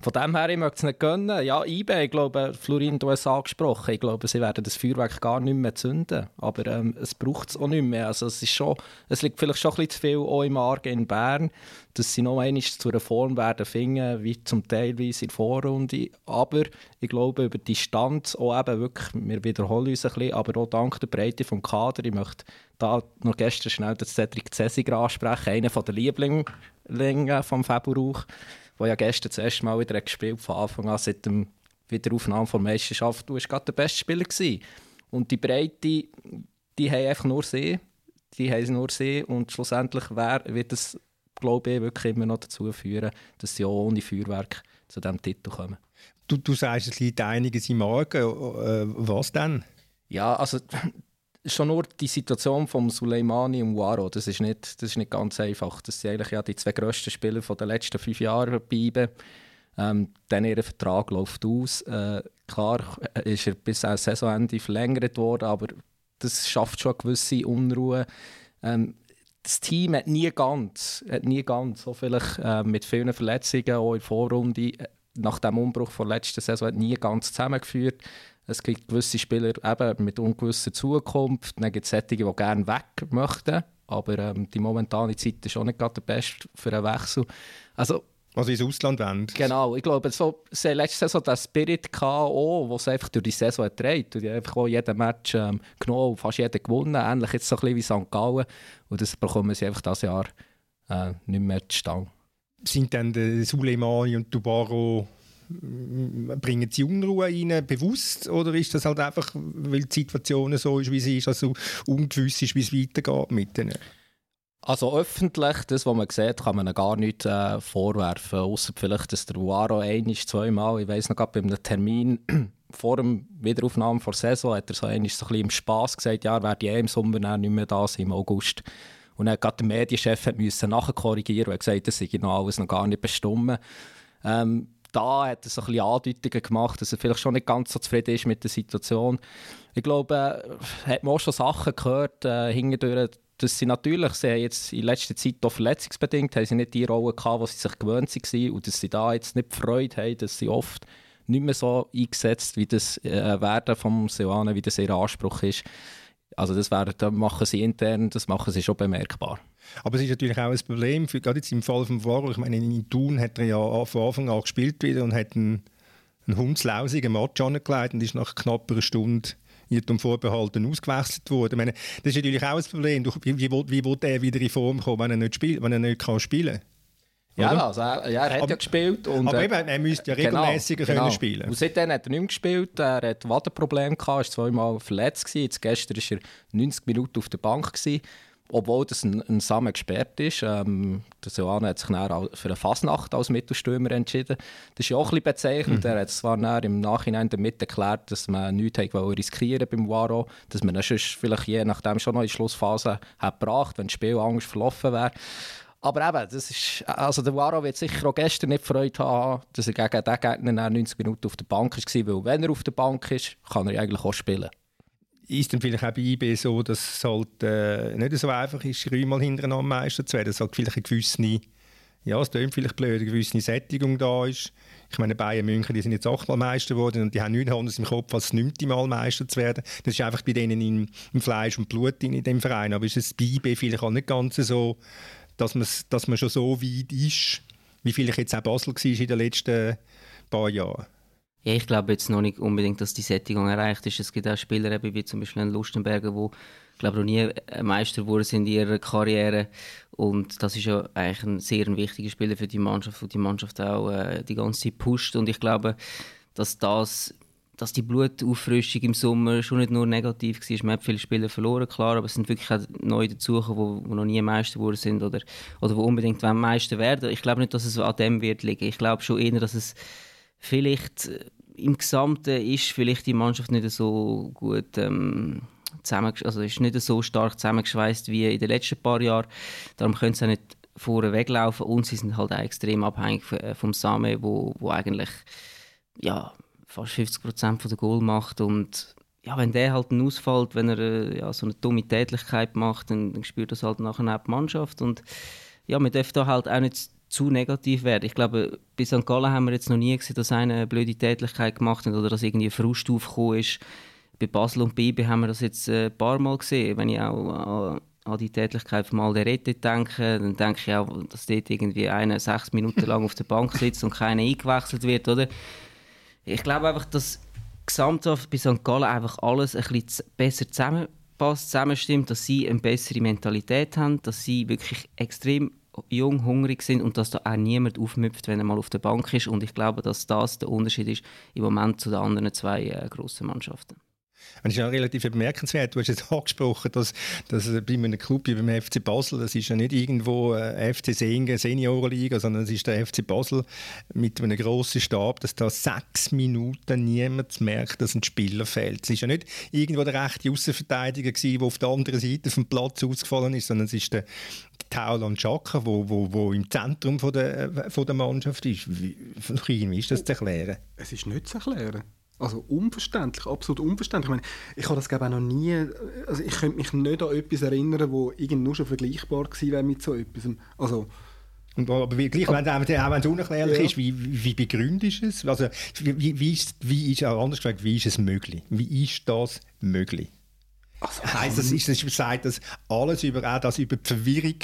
Von dem her, ich möchte es nicht gönnen. Ja, IB, ich glaube, Florin, du hast es angesprochen, ich glaube, sie werden das Feuerwerk gar nicht mehr zünden. Aber ähm, es braucht es auch nicht mehr. Also es, ist schon, es liegt vielleicht schon ein bisschen zu viel auch im Argen in Bern, dass sie noch einmal zu einer Form werden finden, wie zum Teilweise in der Vorrunde. Aber ich glaube, über die Distanz auch eben wirklich, wir wiederholen uns ein bisschen, aber auch dank der Breite des Kader, ich möchte da noch gestern schnell den Cedric Cesiger ansprechen, einer der Lieblinge vom Februar, der ja gestern das erste Mal wieder gespielt von Anfang an seit dem Wiederaufnahme der Meisterschaft. Du warst gerade der beste Spieler. Gewesen. Und die Breite, die haben einfach nur sie. Die haben nur sie. Und schlussendlich wär, wird es, glaube ich, wirklich immer noch dazu führen, dass sie auch ohne Feuerwerk zu diesem Titel kommen. Du, du sagst, es liegt einiges im Magen. Äh, was denn? Ja, also schon nur die Situation von Suleimani und Waro, das ist, nicht, das ist nicht ganz einfach. Das sind eigentlich ja die zwei grössten Spieler der letzten fünf Jahre bei. Ähm, dann ihr Vertrag läuft aus. Äh, klar ist er bis zum Saisonende verlängert worden, aber das schafft schon eine gewisse Unruhe. Ähm, das Team hat nie ganz, hat nie ganz, so vielleicht äh, mit vielen Verletzungen auch in der Vorrunde, äh, nach dem Umbruch der letzten Saison, hat nie ganz zusammengeführt. Es gibt gewisse Spieler eben mit ungewisser Zukunft, dann gibt es solche, die gerne weg möchten, aber ähm, die momentane Zeit ist auch nicht gerade der beste für einen Wechsel. Also, also ins Ausland wollen. Genau, ich glaube, so, sie letzte Saison den Spirit gehabt, auch, sie einfach durch die Saison trägt. Und die haben einfach auch jeden Match ähm, genommen, fast jeden gewonnen. Ähnlich jetzt so ein bisschen wie St. Gallen. Und das bekommen sie einfach dieses Jahr äh, nicht mehr zustande. Sind dann der Suleimani und Dubaro bringen sie Unruhe rein, bewusst, oder ist das halt einfach, weil die Situation so ist, wie sie ist, also ungewiss ist, wie es weitergeht mit denen? Also öffentlich, das, was man sieht, kann man gar nicht äh, vorwerfen, außer vielleicht, dass der Waro ein, zweimal, ich weiß noch, gerade bei einem Termin vor dem Wiederaufnahme der Saison hat er so, ein bisschen im Spass gesagt, ja, er werde eh im Sommer nicht mehr da sein, im August. Und dann hat der Medienchef müssen nachkorrigieren und gesagt, das sei noch alles noch gar nicht bestimmt. Ähm, da hat er so ein bisschen Andeutungen gemacht, dass er vielleicht schon nicht ganz so zufrieden ist mit der Situation. Ich glaube, äh, hat man auch schon Sachen gehört, äh, dass sie natürlich, sie haben jetzt in letzter Zeit auch verletzungsbedingt, haben sie nicht die Rolle gehabt, die sie sich gewöhnt waren und dass sie da jetzt nicht Freude haben, dass sie oft nicht mehr so eingesetzt, wie das äh, Werden vom Seoane, wie das ihr Anspruch ist. Also das, wäre, das machen sie intern, das machen sie schon bemerkbar. Aber es ist natürlich auch ein Problem, für, gerade jetzt im Fall von Varo, ich meine, in Thun hat er ja von Anfang an gespielt wieder und hat einen, einen hundslausigen Match angelegt und ist nach knapp einer Stunde um Vorbehalten ausgewechselt worden. Ich meine, das ist natürlich auch ein Problem. Wie, wie, wie will er wieder in Form kommen, wenn er nicht, spielt, wenn er nicht kann spielen kann? Ja, also er, ja, er hat aber, ja gespielt. Und, aber äh, eben, er müsste ja genau, regelmäßiger genau, können spielen Und seitdem hat er nicht mehr gespielt. Er hat Wadenprobleme gehabt, war zweimal verletzt. Gewesen. Jetzt gestern war er 90 Minuten auf der Bank. Gewesen obwohl das ein, ein Samen gesperrt ist. Ähm, der Soane hat sich dann für eine Fasnacht als Mittelstürmer entschieden. Das ist ja auch ein bisschen bezeichnend. Mhm. Er hat zwar im Nachhinein damit erklärt, dass man nichts riskieren beim Waro, dass man dann vielleicht je nachdem schon noch in die Schlussphase hat gebracht, wenn das Spiel Angst verlaufen wäre. Aber eben, das ist, also der Waro wird sicher auch gestern nicht Freude haben, dass er gegen den Gegner 90 Minuten auf der Bank war, weil wenn er auf der Bank ist, kann er eigentlich auch spielen ist dann vielleicht auch bei IB so, dass es halt äh, nicht so einfach ist, dreimal hintereinander Meister zu werden. Dass halt vielleicht eine gewisse, ja, es klingt vielleicht blöd, eine gewisse Sättigung da ist. Ich meine, Bayern München, die sind jetzt achtmal Meister geworden und die haben nichts anderes im Kopf, als das neunte Mal Meister zu werden. Das ist einfach bei denen im, im Fleisch und Blut in, in dem Verein. Aber ist es bei IB vielleicht auch nicht ganz so, dass man, dass man schon so weit ist, wie vielleicht jetzt auch Basel war in den letzten paar Jahren? Ja, ich glaube jetzt noch nicht unbedingt, dass die Sättigung erreicht ist. Es gibt auch Spieler, wie zum Beispiel ein Lustenberger, ich glaube noch nie Meister geworden in ihrer Karriere. Und das ist ja eigentlich ein sehr wichtiger Spieler für die Mannschaft, wo die Mannschaft auch äh, die ganze Zeit pusht. Und ich glaube, dass das dass die Blutauffrischung im Sommer schon nicht nur negativ war. Man hat viele Spieler verloren, klar, aber es sind wirklich auch neue dazugekommen, die noch nie Meister geworden sind oder, oder die unbedingt Meister werden Ich glaube nicht, dass es an dem wird liegen. Ich glaube schon eher, dass es vielleicht äh, im Gesamten ist vielleicht die Mannschaft nicht so gut ähm, also ist nicht so stark zusammengeschweißt wie in den letzten paar Jahren. Darum können sie auch nicht vorne weglaufen und sie sind halt auch extrem abhängig äh, vom Same, wo, wo eigentlich ja, fast 50 Prozent der Goal macht und ja, wenn der halt ausfällt, wenn er äh, ja, so eine dumme Tätigkeit macht, dann, dann spürt das halt nachher auch die Mannschaft und ja, man darf da halt auch nicht zu negativ werden. Ich glaube, bei St. Gallen haben wir jetzt noch nie gesehen, dass eine blöde Tätigkeit gemacht hat oder dass irgendwie Frust aufgekommen ist. Bei Basel und Bibi haben wir das jetzt äh, ein paar Mal gesehen. Wenn ich auch an die Tätigkeit von Alderete denke, dann denke ich auch, dass dort irgendwie einer sechs Minuten lang auf der Bank sitzt und keiner eingewechselt wird, oder? Ich glaube einfach, dass gesamthaft bei St. Gallen einfach alles ein bisschen besser zusammenpasst, zusammenstimmt, dass sie eine bessere Mentalität haben, dass sie wirklich extrem jung, hungrig sind und dass da auch niemand aufmüpft, wenn er mal auf der Bank ist. Und ich glaube, dass das der Unterschied ist im Moment zu den anderen zwei äh, grossen Mannschaften. Das ist ja relativ bemerkenswert. Du hast jetzt angesprochen, dass, dass bei einem Club wie beim FC Basel, das ist ja nicht irgendwo äh, FC Singen, Seniorenliga, sondern es ist der FC Basel mit einem grossen Stab, dass da sechs Minuten niemand merkt, dass ein Spieler fehlt. Es ist ja nicht irgendwo der rechte Außenverteidiger der auf der anderen Seite vom Platz ausgefallen ist, sondern es ist der Tauland Schaka, wo, wo, wo im Zentrum von der, von der Mannschaft ist. Wie, wie ist das zu erklären? Es ist nicht zu erklären. Also unverständlich, absolut unverständlich. Ich meine, ich habe das glaube auch noch nie, also ich könnte mich nicht an etwas erinnern, wo irgend nur schon vergleichbar gewesen wäre mit so etwas. Also, und, aber wie, gleich, wenn, auch wenn es unerklärlich ja. ist, wie, wie begründest du es? Also, wie, wie, ist, wie ist, auch anders gesagt, wie ist es möglich? Wie ist das möglich? Also, heisst das, ist, das sagt das alles über, auch das über die Verwirrung,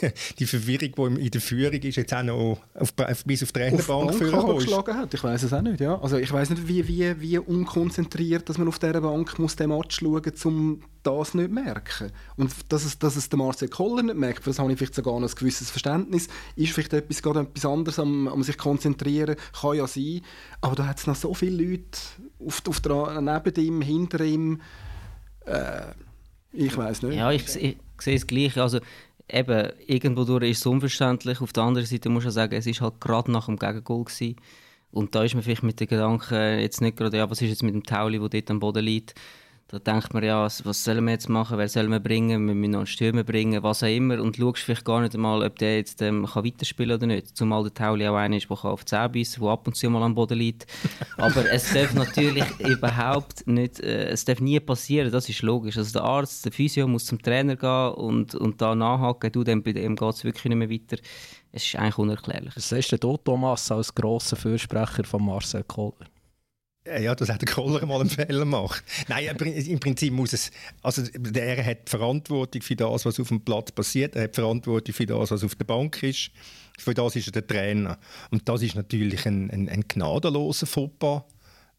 die Verwirrung, die in der Führung ist, jetzt auch noch auf, bis auf die Trainerbank geschlagen hat. Ich weiß es auch nicht, ja. Also ich weiß nicht, wie, wie, wie unkonzentriert, dass man auf dieser Bank muss den Match schauen muss, um das nicht zu merken. Und dass es, dass es der Marcel Koller nicht merkt, für das habe ich vielleicht sogar noch ein gewisses Verständnis, ist vielleicht etwas, gerade etwas anderes am, am sich konzentrieren, kann ja sein. Aber da hat es noch so viele Leute auf, auf der, neben ihm, hinter ihm, äh, ich weiß nicht. Ja, ich, ich, sehe es gleich. Also, eben, irgendwo durch ist es unverständlich. Auf der anderen Seite muss ich sagen, es war halt gerade nach dem Gegengol. Gewesen. Und da ist man vielleicht mit den Gedanken jetzt nicht gerade, ja, was ist jetzt mit dem Tauli, der dort am Boden liegt, da denkt man ja, was sollen wir jetzt machen, wer sollen wir bringen, wir müssen noch einen Stürmer bringen, was auch immer. Und schaust vielleicht gar nicht einmal, ob der jetzt ähm, kann weiterspielen oder nicht. Zumal der Tauli auch einer ist, der auf 10 bissen der ab und zu mal am Boden liegt. Aber es darf natürlich überhaupt nicht, äh, es darf nie passieren, das ist logisch. Also der Arzt, der Physio muss zum Trainer gehen und, und da nachhaken, du, dem, dem geht es wirklich nicht mehr weiter. Es ist eigentlich unerklärlich. Was ist der Thomas als grosser Fürsprecher von Marcel Kohler? Äh, ja, das hat der Koller mal einen Fehler gemacht. Nein, im Prinzip muss es, also er hat Verantwortung für das, was auf dem Platz passiert. Er hat Verantwortung für das, was auf der Bank ist. Für das ist er der Trainer. Und das ist natürlich ein, ein, ein gnadenloser Fauxpas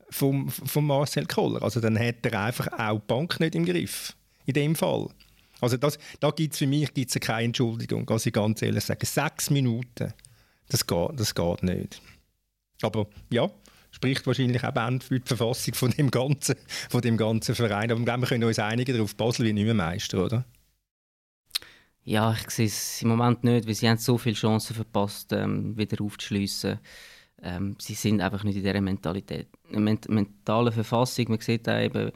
vom, vom Marcel Koller. Also dann hat er einfach auch die Bank nicht im Griff. In dem Fall. Also das, da gibt es für mich gibt's keine Entschuldigung, muss ich ganz ehrlich sagen. Sechs Minuten, das geht, das geht nicht. Aber ja, spricht wahrscheinlich auch Band für die Verfassung von dem ganzen, von dem ganzen Verein. Aber wir können uns einigen darauf, Basel wird nicht mehr Meister, oder? Ja, ich sehe es im Moment nicht, weil sie haben so viele Chancen verpasst, ähm, wieder aufzuschliessen. Ähm, sie sind einfach nicht in dieser Mentalität, mentalen Verfassung. Man sieht auch eben,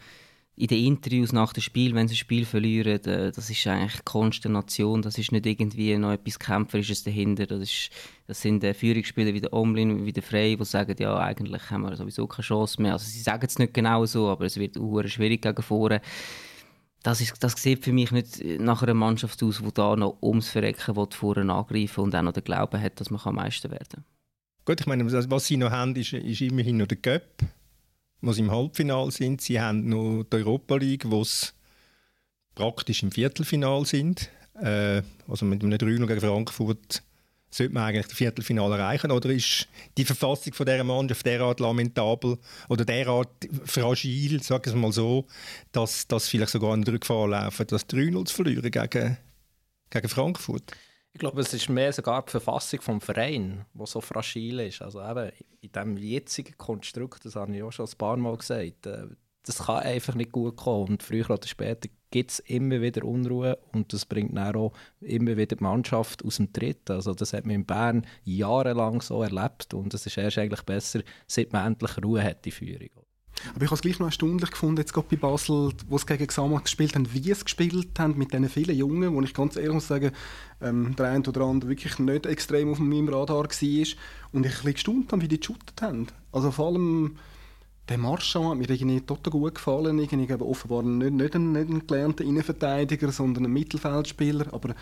in den Interviews nach dem Spiel, wenn sie ein Spiel verlieren, äh, das ist eigentlich Konsternation, das ist nicht irgendwie noch etwas Kämpferisches dahinter. Das, ist, das sind äh, Führungsspieler wie der Omlin, wie der Frey, die sagen, ja, eigentlich haben wir sowieso keine Chance mehr. Also sie sagen es nicht genau so, aber es wird auch schwierig gegen vorne. Das, ist, das sieht für mich nicht nach einer Mannschaft aus, die da noch ums Verrecken will, vorne angreifen und auch noch den Glauben hat, dass man am meisten werden kann. Gut, ich meine, was sie noch haben, ist, ist immerhin noch der Göpp wo sie im Halbfinale sind. Sie haben noch die Europa League, wo sie praktisch im Viertelfinal sind. Äh, also mit einem 3 gegen Frankfurt sollte man eigentlich das Viertelfinale erreichen. Oder ist die Verfassung von dieser Mannschaft derart lamentabel oder derart fragil, sagen wir mal so, dass das vielleicht sogar in der Gefahr laufen, das 3-0 zu verlieren gegen, gegen Frankfurt? Ich glaube, es ist mehr sogar die Verfassung des Vereins, die so fragil ist. Also eben in diesem jetzigen Konstrukt, das habe ich auch schon ein paar Mal gesagt, äh, das kann einfach nicht gut kommen. Und früher oder später gibt es immer wieder Unruhe und das bringt dann auch immer wieder die Mannschaft aus dem Tritt. Also das hat man in Bern jahrelang so erlebt und es ist erst eigentlich besser, seit man endlich Ruhe hat, die Führung. Aber ich habe es gleich noch erstaunlich gefunden, jetzt gerade bei Basel, wo sie gegen Xamax gespielt haben, wie sie gespielt haben mit diesen vielen Jungen, wo ich ganz ehrlich muss sagen, ähm, der eine oder andere wirklich nicht extrem auf meinem Radar war. Und ich ein bisschen gestaunt wie die geshootet haben. Also vor allem der Marchand hat mir irgendwie total gut gefallen. Irgendwie offenbar nicht, nicht, ein, nicht ein gelernter Innenverteidiger, sondern ein Mittelfeldspieler. Aber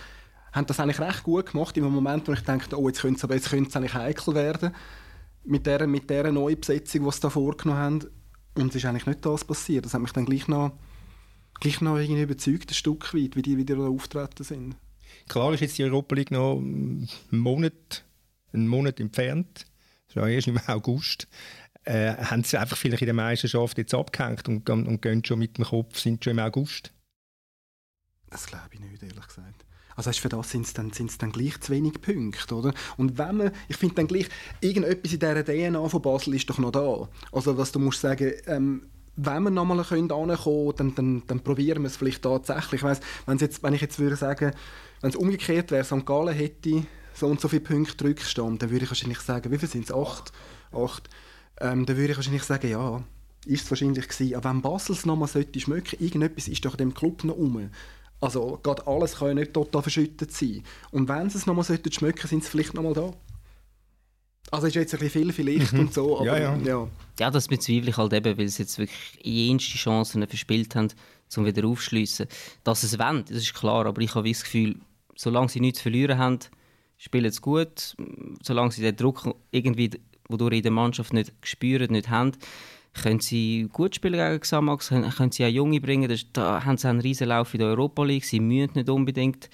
haben das eigentlich recht gut gemacht. Im Moment, wo ich denke, oh, jetzt könnte es, jetzt könnte es eigentlich heikel werden mit dieser, mit dieser neuen Besetzung, die sie da vorgenommen haben. Und es ist eigentlich nicht das passiert. Das hat mich dann gleich noch, gleich noch irgendwie überzeugt, ein Stück weit, wie die wieder auftreten sind. Klar ist jetzt die Europa League noch einen Monat, einen Monat entfernt. Das ist ja erst im August. Äh, haben sie einfach vielleicht in der Meisterschaft jetzt abgehängt und, und gehen schon mit dem Kopf, sind schon im August? Das glaube ich nicht, ehrlich gesagt. Also für das sind es dann, dann gleich zu wenig Punkte, oder? Und wenn man, ich finde dann gleich, irgendetwas in dieser DNA von Basel ist doch noch da. Also was du musst sagen, ähm, wenn wir nochmal ankommen können, dann, dann, dann probieren wir es vielleicht tatsächlich. Ich weiss, jetzt, wenn ich jetzt würde sagen, wenn es umgekehrt wäre, St. Gallen hätte so und so viele Punkte Rückstand, dann würde ich wahrscheinlich sagen, wie viele sind es? Acht? Acht. Ähm, dann würde ich wahrscheinlich sagen, ja, ist es wahrscheinlich gewesen. Aber wenn Basel es nochmal schmecken sollte irgendetwas ist doch in dem Club noch rum. Also gerade alles kann ja nicht total verschüttet sein. Und wenn sie es nochmal schmecken sollten sind sie vielleicht nochmal da. Also ist jetzt ein bisschen viel vielleicht mhm. und so, aber ja, ja. ja. Ja, das bezweifle ich halt eben, weil sie jetzt wirklich jenste Chancen verspielt haben, um wieder aufzuschliessen. Dass sie es wollen, das ist klar, aber ich habe das Gefühl, solange sie nichts zu verlieren haben, spielen sie gut. Solange sie den Druck irgendwie, wodurch in der Mannschaft nicht spüren, nicht haben, können sie gut spielen gegen Xamax, können sie auch Junge bringen. Das, da haben sie einen riesen Lauf in der Europa League. Sie müssen nicht unbedingt.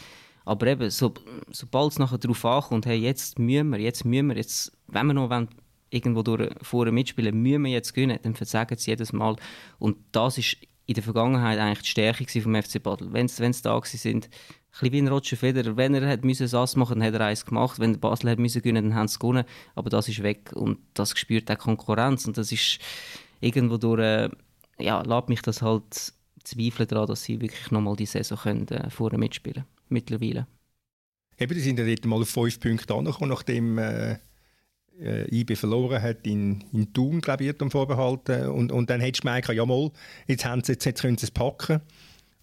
Aber eben, so, sobald es nachher darauf ankommt, hey, jetzt müssen wir, jetzt müssen wir, jetzt, wenn wir noch wollen, irgendwo durch, vorne mitspielen, müssen wir jetzt gewinnen, dann versagen sie jedes Mal. Und das ist in der Vergangenheit eigentlich die Stärke vom FC Basel. Wenn sie da sind, ein wie ein Roger Federer. Wenn er hat müssen Sass machen, dann hat er eins gemacht. Wenn Basel hat müssen gewinnen, dann haben sie gewonnen. Aber das ist weg und das spürt auch Konkurrenz und das ist irgendwo durch, äh, ja, lässt mich das halt zweifeln daran, dass sie wirklich nochmal die Saison können, äh, vorne mitspielen mittlerweile. Eben, die sind ja dort mal auf fünf Punkte angekommen, nachdem äh, äh, IB verloren hat in, in Thun, glaube ich, am Vorbehalten. Und, und dann hättest du gemerkt, ja mal, jetzt, haben sie, jetzt, jetzt können sie es packen.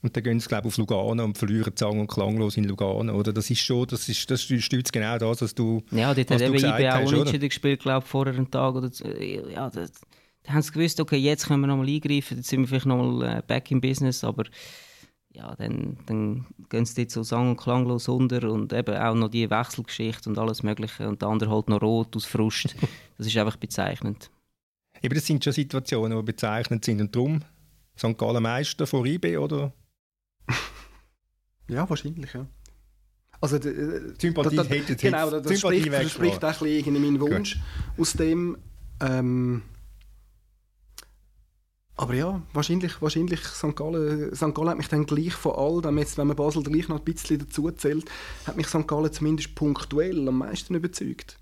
Und dann gehen sie, glaube ich, auf Lugano und verlieren sang- und klanglos in Lugano. Oder? Das ist schon, das, ist, das stützt genau das, was du Ja, dort hat eben IB auch unentschieden gespielt, glaube ich, vor einem Tag. Oder, ja, das, haben sie gewusst, okay, jetzt können wir nochmal eingreifen, jetzt sind wir vielleicht nochmal äh, back in business, aber ja, dann, dann gehen sie dort so sang- und klanglos unter und eben auch noch die Wechselgeschichte und alles mögliche und der andere halt noch rot aus Frust. Das ist einfach bezeichnend. Eben, das sind schon Situationen, die bezeichnend sind und darum St. Gallen Meister vor IB, oder? ja, wahrscheinlich, ja. Also, äh, Sympathie da, da, hätte Genau, das, das spricht, das spricht auch ein bisschen meinen Wunsch Gut. aus dem... Ähm, aber ja, wahrscheinlich, wahrscheinlich St. Gallen, St. Gallen hat mich dann gleich von all jetzt, wenn man Basel gleich noch ein bisschen dazu zählt, hat mich St. Gallen zumindest punktuell am meisten überzeugt.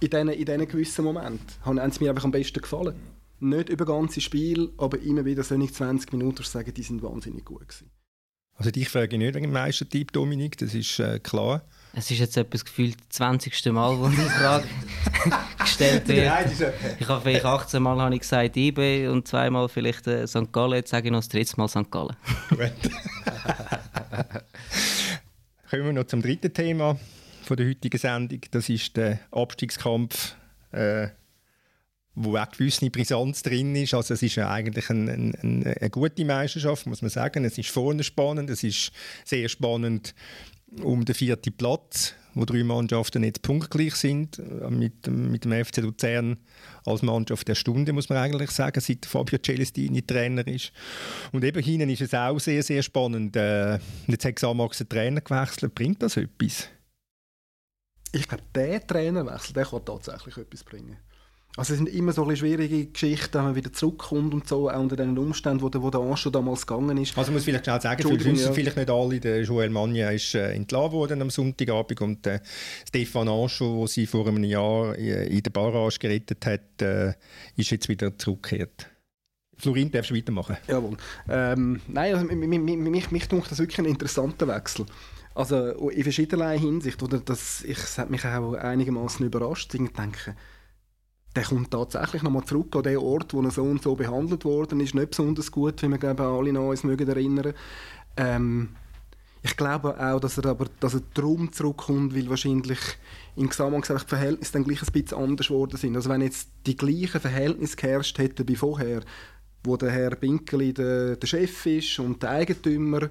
In diesen, in diesen gewissen Momenten haben sie mir einfach am besten gefallen. Nicht über ganze Spiel, aber immer wieder so 20 Minuten sagen, die sind wahnsinnig gut gewesen. Also dich frage ich nicht wegen dem Meistertyp, Dominik, das ist äh, klar. Es ist jetzt etwas gefühlt das 20. Mal, wo die Frage gestellt wird. ich habe vielleicht 18 Mal habe ich gesagt IB und zweimal vielleicht äh, St. Gallen. Jetzt sage ich noch das dritte Mal St. Gallen. Kommen wir noch zum dritten Thema von der heutigen Sendung. Das ist der Abstiegskampf, äh, wo auch gewisse Brisanz drin ist. Also es ist ja eigentlich ein, ein, eine gute Meisterschaft, muss man sagen. Es ist vorne spannend, es ist sehr spannend um den vierten Platz, wo drei Mannschaften jetzt punktgleich sind, äh, mit, mit dem FC Luzern als Mannschaft der Stunde, muss man eigentlich sagen, seit Fabio Celestini Trainer ist. Und eben hinten ist es auch sehr, sehr spannend. Äh, jetzt hat Xamax den Trainer gewechselt. Bringt das etwas? Ich glaube, der Trainerwechsel der kann tatsächlich etwas bringen. Also es sind immer so schwierige Geschichten, wenn man wieder zurückkommt und so, auch unter den Umständen, wo der, wo der Anschluss damals gegangen ist. Also muss vielleicht schnell sagen, für uns ja. vielleicht nicht alle, der Joel Magna ist äh, entlassen worden am Sonntagabend und äh, Stefan Anschluss, der sie vor einem Jahr in der Barrage gerettet hat, äh, ist jetzt wieder zurückgekehrt. Florin, darfst du weitermachen? Jawohl. Ähm, nein, also, mich, mich, mich, mich das wirklich ein interessanter Wechsel. Also in verschiedener Hinsicht. Oder das, ich, das hat mich auch einigermaßen überrascht. Ich denke, der kommt tatsächlich nochmal zurück an den Ort, wo er so und so behandelt worden ist. Nicht besonders gut, wie wir glaube alle noch uns mögen erinnern. Ähm, ich glaube auch, dass er aber dass er darum zurückkommt, weil wahrscheinlich in Gesamtheit die Verhältnisse dann gleich ein bisschen anders geworden sind. Also wenn jetzt die gleichen Verhältnisse geherrscht hätten wie vorher, wo der Herr Binkeli der, der Chef ist und der Eigentümer,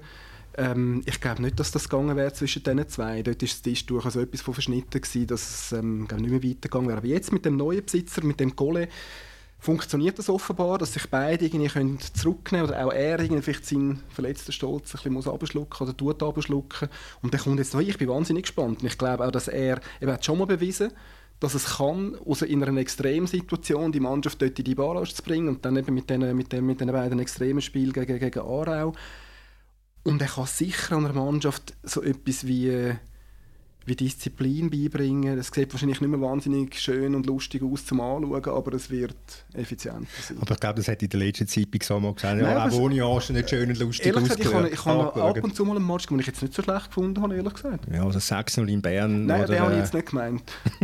Ähm, ich glaube nicht, dass das gegangen wäre zwischen diesen zwei. Dort war es durchaus etwas von verschnitten, gewesen, dass es ähm, nicht mehr weitergegangen wäre. Aber jetzt mit dem neuen Besitzer, mit dem Gole, funktioniert das offenbar, dass sich beide irgendwie können zurücknehmen oder auch er irgendwie vielleicht seinen verletzten Stolz ein bisschen abschlucken oder tut abschlucken. Und der kommt jetzt neu. Ich bin wahnsinnig gespannt. Und ich glaube auch, dass er, er hat schon mal bewiesen, dass es kann, also in einer Extremsituation die Mannschaft dort in die Barrage zu bringen und dann eben mit den, mit den, mit den beiden extremen Spielen gegen, gegen Aarau. Und er kann sicher einer Mannschaft so etwas wie wie Disziplin beibringen. Das sieht wahrscheinlich nicht mehr wahnsinnig schön und lustig aus zum Anschauen, aber es wird effizienter sein. Aber ich glaube, das hat in der letzten Zeit bei Xama gesagt, ja, auch ohne Arsch nicht schön und lustig ehrlich gesagt, ich habe, ich habe ab und zu mal einen Match, den ich jetzt nicht so schlecht gefunden habe, ehrlich gesagt. Ja, also 6-0 in Bern. Nein, oder, den habe ich jetzt nicht gemeint.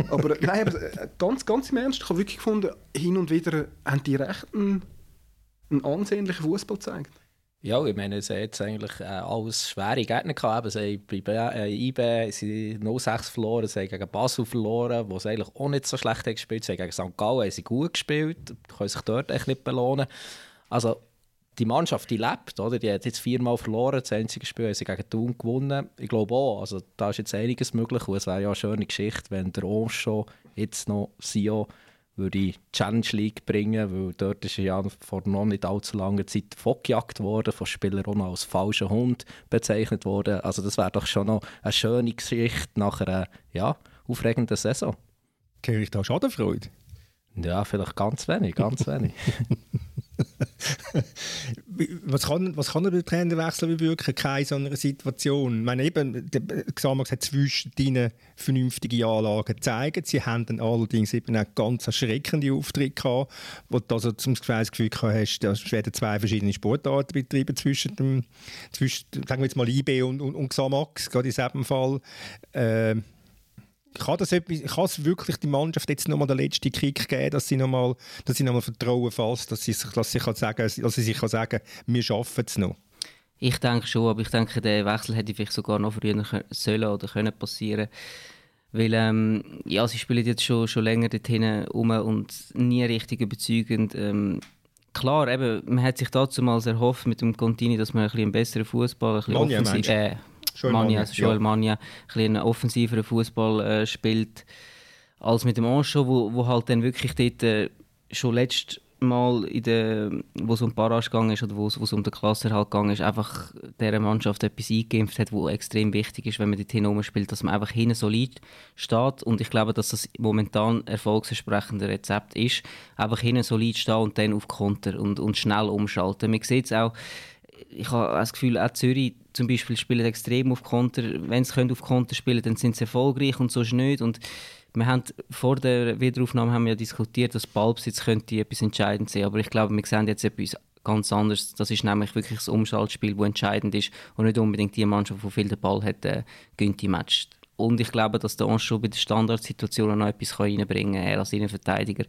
aber, nein, aber äh, ganz, ganz im Ernst, ich habe wirklich gefunden, hin und wieder haben die recht einen, einen ansehnlichen Fußball gezeigt. Ja, ich meine, es hat jetzt eigentlich äh, alles schwere Gegner gehabt. Sie haben bei äh, IB sie 0-6 verloren, sie haben gegen Basel verloren, wo sie eigentlich auch nicht so schlecht haben gespielt. Sie haben gegen St. Gallen haben sie gut gespielt, können sich dort echt nicht belohnen. Also die Mannschaft, die lebt, oder? die hat jetzt viermal verloren, das einzige Spiel haben sie gegen Thun gewonnen. Ich glaube auch, also da ist jetzt einiges möglich und es wäre ja eine schöne Geschichte, wenn der Oncho jetzt noch Sio würde ich Challenge League bringen, weil dort ist ja vor noch nicht allzu langer Zeit fortgejagt worden, von Spielern als falscher Hund bezeichnet worden. Also das wäre doch schon noch eine schöne Geschichte nach einer ja, aufregenden Saison. Kriege ich da Schadenfreude? Ja, vielleicht ganz wenig, ganz wenig. was, kann, was kann der Trainerwechsel bewirken? Keine so einer Situation. Ich meine, eben, der Xamax hat zwischen vernünftige Anlagen gezeigt. Sie haben dann allerdings eben auch ganz erschreckende Auftritte gehabt, wo du also zum Gefühl hast, da werden zwei verschiedene Sportarten betrieben zwischen dem, zwischen, sagen wir jetzt mal IB und, und, und Xamax, gerade in diesem Fall. Äh, kann, das etwas, kann es wirklich die Mannschaft jetzt nochmal den letzten Kick geben, dass sie nochmal noch Vertrauen fasst, dass sie, dass sie, kann sagen, dass sie sich kann sagen wir schaffen es noch? Ich denke schon, aber ich denke, der Wechsel hätte vielleicht sogar noch früher sollen oder können passieren weil ähm, ja, sie spielen jetzt schon, schon länger dorthin um und nie richtig überzeugend. Ähm, klar, eben, man hat sich dazu mal erhofft mit dem Contini, dass man ein bisschen einen besseren Fußball, ein bisschen offensiv, äh, Mania, also Joel ja. Mania ein offensiveren Fußball äh, spielt als mit dem Ancho, wo, wo halt dann wirklich dort äh, schon letztes Mal, in der, wo es um Barrage gegangen ist oder wo es um den Klassenerhalt gegangen ist, einfach dieser Mannschaft etwas eingeimpft hat, was extrem wichtig ist, wenn man dort hinein spielt, dass man einfach hinten solid steht und ich glaube, dass das momentan erfolgsversprechende Rezept ist, einfach hinten solid stehen und dann auf Konter und, und schnell umschalten. Man sieht es auch, ich habe das Gefühl, auch Zürich zum Beispiel spielen extrem auf Konter. Wenn sie auf Konter spielen dann sind sie erfolgreich und sonst nicht. Und wir haben vor der Wiederaufnahme haben wir ja diskutiert, dass Ballbesitz könnte etwas entscheidend sein. Aber ich glaube, wir sehen jetzt etwas ganz anderes. Das ist nämlich wirklich das Umschaltspiel, das entscheidend ist und nicht unbedingt die Mannschaft, die viel den Ball hat, äh, gönnt die Match. Und ich glaube, dass der Anschub bei den Standardsituationen noch etwas reinbringen kann, er als Innenverteidiger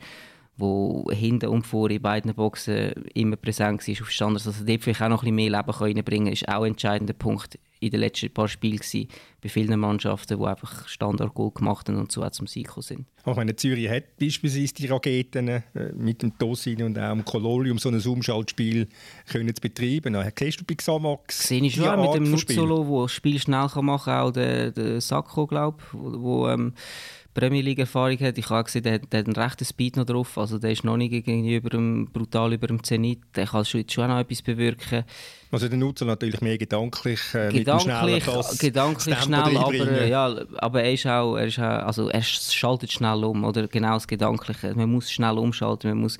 wo hinten und vor in beiden Boxen immer präsent war auf Standards. Also dort vielleicht auch noch ein bisschen mehr Leben reinbringen ist auch ein entscheidender Punkt in den letzten paar Spielen gewesen, bei vielen Mannschaften, die einfach Standard-Goal gemacht haben und so auch zum Sieg sind. Auch meine Zürich hat beispielsweise die Raketen äh, mit dem Tosin und auch dem Kololi, um so ein Umschaltspiel können zu betreiben. Äh, siehst du bei Xamax Sehe ich schon mit dem Nuzzolo, der das Spiel schnell kann machen kann, auch der, der Sacco, glaube ich, wo, wo ähm, Premier League-Erfahrung hat. Ich habe gesehen, der, der hat einen rechten Speed noch drauf. Also der ist noch nicht gegenüber dem, brutal über dem Zenit. Der kann schon, schon noch etwas bewirken. Also der Nutzer natürlich mehr gedanklich, äh, gedanklich, gedanklich schnell, aber, ja, aber er ist auch, er ist auch, also er schaltet schnell um oder genau das Gedankliche. Man muss schnell umschalten, man muss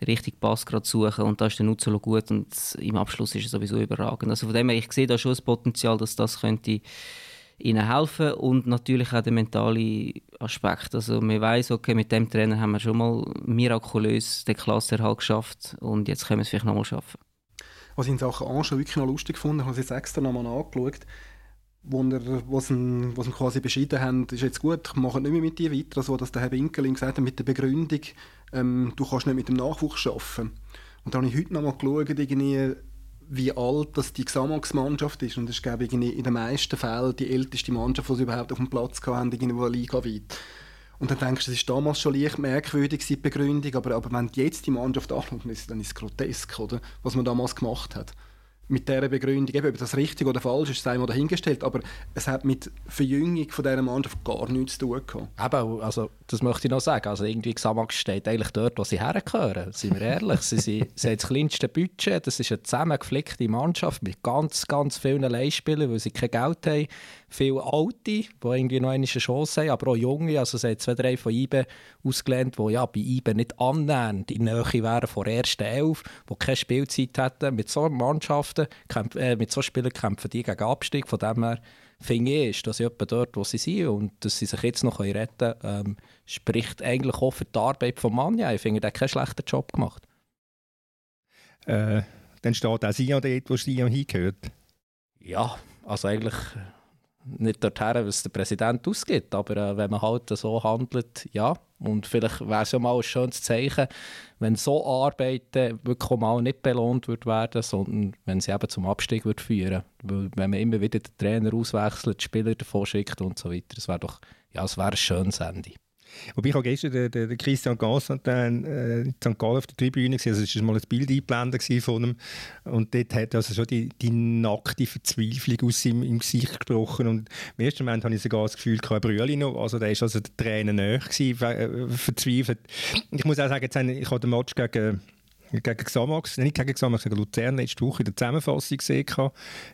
den richtigen Pass gerade suchen und da ist der Nutzer gut und im Abschluss ist er sowieso überragend. Also von dem her, ich sehe da schon das Potenzial, dass das könnte ihnen helfen und natürlich auch der mentale Aspekt. Also man weiß, okay, mit dem Trainer haben wir schon mal mirakulös den Klassenerhalt geschafft und jetzt können wir es vielleicht nochmal schaffen. Was ich in Sachen Anschau wirklich noch lustig fand, ich habe es jetzt extra nochmal angeschaut, wo, er, wo, sie, wo sie quasi beschieden haben, ist jetzt gut, ich mache nicht mehr mit dir weiter, also dass der Herr Winkeling gesagt hat, mit der Begründung, ähm, du kannst nicht mit dem Nachwuchs arbeiten. Und da habe ich heute nochmal geschaut, irgendwie, wie alt das die Xamax-Mannschaft ist. Und das ist, glaube ich, in den meisten Fällen die älteste Mannschaft, die sie überhaupt auf dem Platz hatten, irgendwo ligaweit. Und dann denkst du, das war damals schon leicht merkwürdig, die Begründung, aber, aber wenn du jetzt die Mannschaft anschaust, dann ist es grotesk, oder? was man damals gemacht hat. Mit dieser Begründung, eben, ob das richtig oder falsch ist, sei mal dahingestellt, aber es hat mit Verjüngung von dieser Mannschaft gar nichts zu tun gehabt. Eben, also, das möchte ich noch sagen. Also irgendwie Xamax steht eigentlich dort, wo sie hergehören. Seien wir ehrlich. sie, sie, sie haben das kleinste Budget. Das ist eine zusammengeflickte Mannschaft mit ganz, ganz vielen Leihspielern, weil sie kein Geld haben. Viele Alte, die irgendwie noch eine Chance haben, aber auch Junge. Also sie haben zwei, drei von IBE ausgelernt, die ja bei IBE nicht annähernd in Nähe wären von der ersten Elf, die keine Spielzeit hätten. Mit so Mannschaften, äh, mit so Spielern kämpfen die gegen Abstieg. Von dem her finde ich, ist, dass sie etwa dort, wo sie sind und dass sie sich jetzt noch retten können, ähm, spricht eigentlich auch für die Arbeit von Manja. Ich finde, der hat keinen schlechten Job gemacht. Äh, dann steht auch Sion dort, wo Sion hingehört. Ja, also eigentlich nicht dorthin, was der Präsident ausgibt, aber äh, wenn man halt so handelt, ja. Und vielleicht wäre es ja mal ein schönes Zeichen, wenn so Arbeiten wirklich mal nicht belohnt wird werden, sondern wenn sie eben zum Abstieg wird führen. Weil wenn man immer wieder den Trainer auswechselt, die Spieler davon schickt und so weiter, das wäre doch, ja, es wäre ein schönes Ende. Wobei ich habe gestern den, den, Christian Gassantin äh, in St. Gallen auf der Tribüne gesehen, also es war mal ein Bild eingeblendet von ihm und dort hat also schon die, die nackte Verzweiflung aus seinem im Gesicht gesprochen und im ersten Moment habe ich sogar das Gefühl, kein Brüeli noch, also der war also der Tränen näher gewesen, äh, verzweifelt. Ich muss auch sagen, jetzt, ich habe den Match gegen gegen Xamax, nicht gegen Xamax, gegen Luzern letzte Woche in der Zusammenfassung gesehen,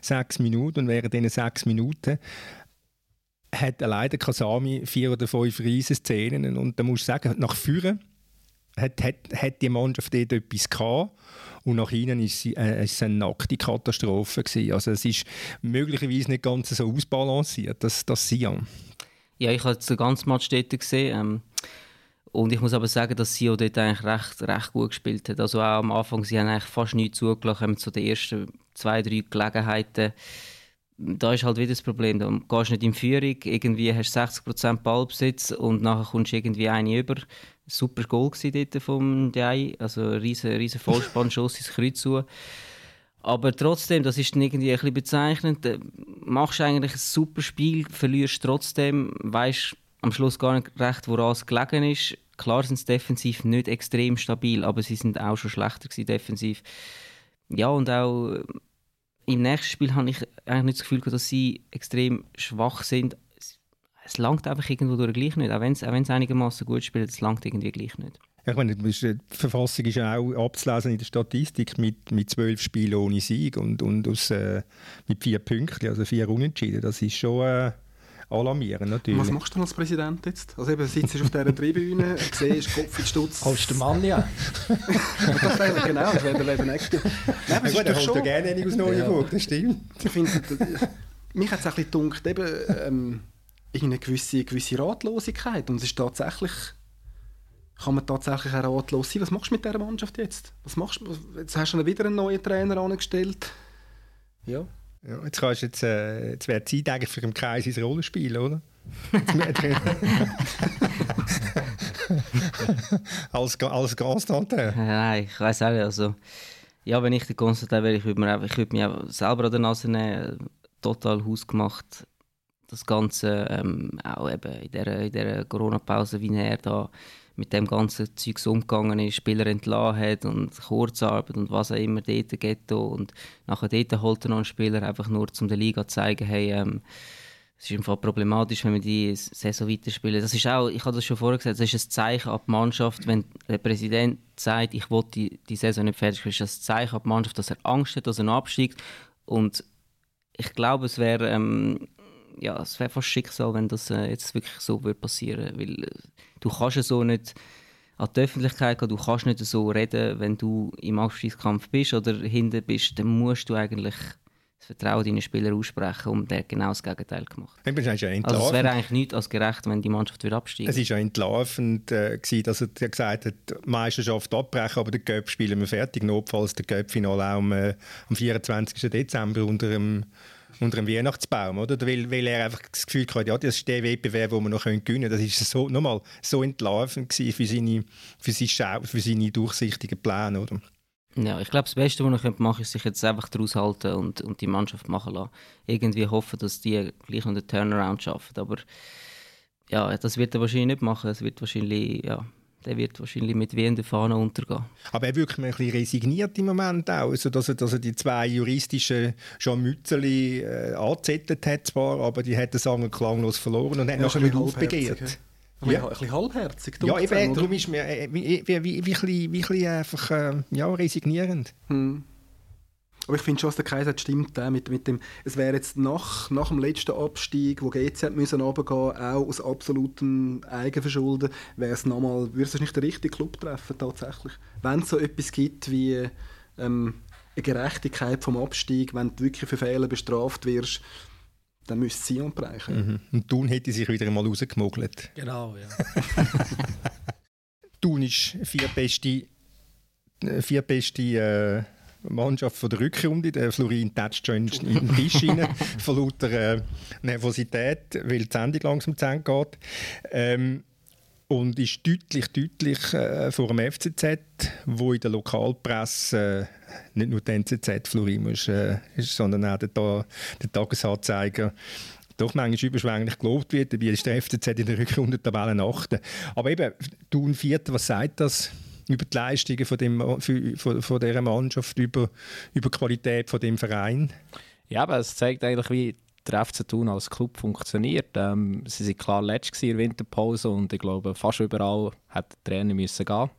sechs Minuten und während diesen sechs Minuten hat leider Kasami vier oder fünf riesen Szenen und da muss ich sagen, nach vorne hat, hat, hat die Mannschaft dort etwas gehabt und nach hinten sie, äh, es eine nackte Katastrophe gewesen. Also es ist möglicherweise nicht ganz so ausbalanciert, das, das Sion. Ja, ich habe den ganzen Match dort gesehen ähm, und ich muss aber sagen, dass Sion dort eigentlich recht, recht gut gespielt hat. Also auch am Anfang, sie haben eigentlich fast nichts zugelassen, haben so die ersten zwei, drei Gelegenheiten da ist halt wieder das Problem. Du gehst nicht in Führung, irgendwie hast du 60% Ballbesitz und nachher kommst du irgendwie eine über. Super Goal dort vom Jai, also ein riesen, riesen Vollspannschuss ins Kreuz zu. Aber trotzdem, das ist irgendwie ein bisschen bezeichnend. Du machst eigentlich ein super Spiel, verlierst trotzdem, weißt am Schluss gar nicht recht, woran es gelegen ist. Klar sind sie defensiv nicht extrem stabil, aber sie sind auch schon schlechter gewesen, defensiv. Ja, und auch im nächsten Spiel habe ich eigentlich nicht das Gefühl, dass sie extrem schwach sind. Es, langt einfach irgendwo durch gleich nicht. Auch wenn es, einigermaßen gut spielt, es langt irgendwie gleich nicht. Ich meine, die Verfassung ist auch abzulesen in der Statistik mit, mit zwölf Spielen ohne Sieg und, und aus, äh, mit vier Punkten, also vier Unentschieden. Das ist schon äh, alarmierend natürlich. Was machst du als Präsident jetzt? Also eben, sitzt du auf dieser Tribüne, siehst Kopf in Stutz. Holst du den Mann ja? das wäre genau, das wäre der nächste. Nein, aber ja, gut, schon... gerne einen aus Neuenburg, ja. das stimmt. Ich finde, mich hat es ein bisschen gedacht, eben, ähm, eine gewisse, gewisse Ratlosigkeit und es ist tatsächlich kann man tatsächlich auch ratlos sein. Was machst du mit dieser Mannschaft jetzt? Was machst du? Jetzt hast du wieder einen neuen Trainer angestellt. Ja. Ja, jetzt, kannst, jetzt, äh, jetzt wäre Zeit eigentlich für den Kreis ins Rollenspiel, oder? als, als Constantin? Nein, ich weiß auch nicht. Also, ja, wenn ich der Constantin wäre, ich würde, mir ich würde mich einfach selber an der Nase nehmen. Total hausgemacht. Das Ganze ähm, auch eben in dieser, in dieser Corona-Pause, wie er da mit dem ganzen Zeugs umgegangen ist, Spieler entlassen hat und Kurzarbeit und was auch immer dort geht. Und nachher dort holt er noch einen Spieler, einfach nur um der Liga zu zeigen, hey, ähm, es ist einfach problematisch, wenn wir die Saison weiterspielen. Das ist auch, ich habe das schon vorher gesagt, das ist ein Zeichen an die Mannschaft, wenn der Präsident sagt, ich will die, die Saison nicht fertig ist das ein Zeichen an die Mannschaft, dass er Angst hat, dass er absteigt. Und ich glaube, es wäre ähm, ja, es wäre fast Schicksal, wenn das äh, jetzt wirklich so würde passieren, weil äh, du kannst ja so nicht an die Öffentlichkeit gehen, du kannst nicht so reden, wenn du im Abstiegskampf bist oder hinten bist, dann musst du eigentlich das Vertrauen deinen Spielern aussprechen und der genau das Gegenteil gemacht. Ja also es wäre eigentlich nichts als gerecht, wenn die Mannschaft wieder absteigt. Es war ja entlarvend, äh, dass er gesagt hat, die Meisterschaft abbrechen, aber den Göpp spielen wir fertig. Notfalls der Göpp-Finale auch am, äh, am 24. Dezember unter dem unter einem Weihnachtsbaum, oder? Weil, weil er einfach das Gefühl hatte, ja, das ist der Wettbewerb, den wir noch gewinnen können. Das ist so, nochmal so entlarvend für seine, für seine, für seine durchsichtigen Pläne, oder? Ja, ich glaube, das Beste, was ich machen ist sich jetzt einfach daraus halten und, und die Mannschaft machen lassen. Irgendwie hoffen, dass die gleich noch den Turnaround schaffen. Aber ja, das wird er wahrscheinlich nicht machen. Es wird wahrscheinlich ja, der wird wahrscheinlich mit wehenden Fahnen untergehen. Aber er wirkt mir ein bisschen resigniert im Moment auch, also dass, er, dass er die zwei juristischen Scharmützeli äh, angezettelt hat zwar, aber die hat den Sanger klanglos verloren und hat ja, nachher wieder aufbegehrt. Ja. Ein bisschen halbherzig. Ja, eben, darum ist mir äh, wie, wie, wie, wie, wie, wie einfach äh, ja, resignierend. Hm. Aber ich finde schon, was der Kaiser stimmt, äh, mit, mit dem, es wäre jetzt nach, nach dem letzten Abstieg, wo GC müssen runtergehen, auch aus absolutem Eigenverschulden, wäre es nochmal, würde es nicht der richtige Club treffen tatsächlich. Wenn es so etwas gibt wie ähm, eine Gerechtigkeit vom Abstieg, wenn du wirklich für Fehler bestraft wirst, dann müsste Sion brechen. Mhm. Und Thun hätte sich wieder einmal rausgemogelt. Genau, ja. Thun ist vierbeste, äh, vierbeste äh, Mannschaft von der Rückrunde. Der Florin tätscht schon in den Tisch rein, von lauter äh, Nervosität, weil die Sendung langsam zu Ende geht. Ähm, und ist deutlich, deutlich äh, vor dem FCZ, wo in der Lokalpresse äh, nicht nur die NZZ Florin ist, äh, ist, sondern auch der, der Tagesanzeiger doch manchmal überschwänglich gelobt wird. Dabei ist der FCZ in der Rückrunde Tabellen 8. Aber eben, Thun Vierter, was sagt das über die Leistungen von, dem, von, von dieser Mannschaft, über, über die Qualität von dem Verein? Ja, aber es zeigt eigentlich, wie der FC Thun als Club funktioniert. Ähm, sie waren klar letztes in der Winterpause und ich glaube, fast überall hat der Trainer müssen gehen.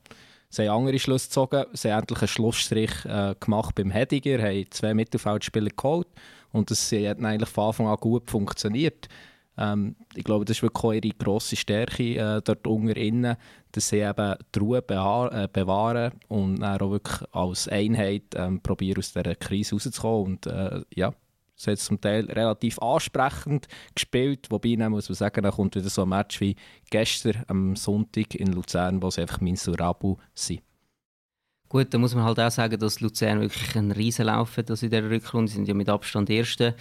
Sie haben andere Schlüsse gezogen, sie haben endlich einen Schlussstrich äh, gemacht beim Hediger, haben zwei Mittelfeldspieler geholt und das hat eigentlich von Anfang an gut funktioniert. Ähm, ich glaube, das ist wirklich auch ihre grosse Stärke äh, dort unter innen, dass sie eben die Ruhe äh, bewahren und dann auch wirklich als Einheit ähm, probieren, aus dieser Krise rauszukommen. Und äh, ja, sie hat zum Teil relativ ansprechend gespielt, wobei dann muss man sagen, dann kommt wieder so ein Match wie gestern am Sonntag in Luzern, wo sie einfach Minsurabu sind. Gut, da muss man halt auch sagen, dass Luzern wirklich einen Riesenlauf hat also in dieser Rückrunde. Sie sind ja mit Abstand Erste.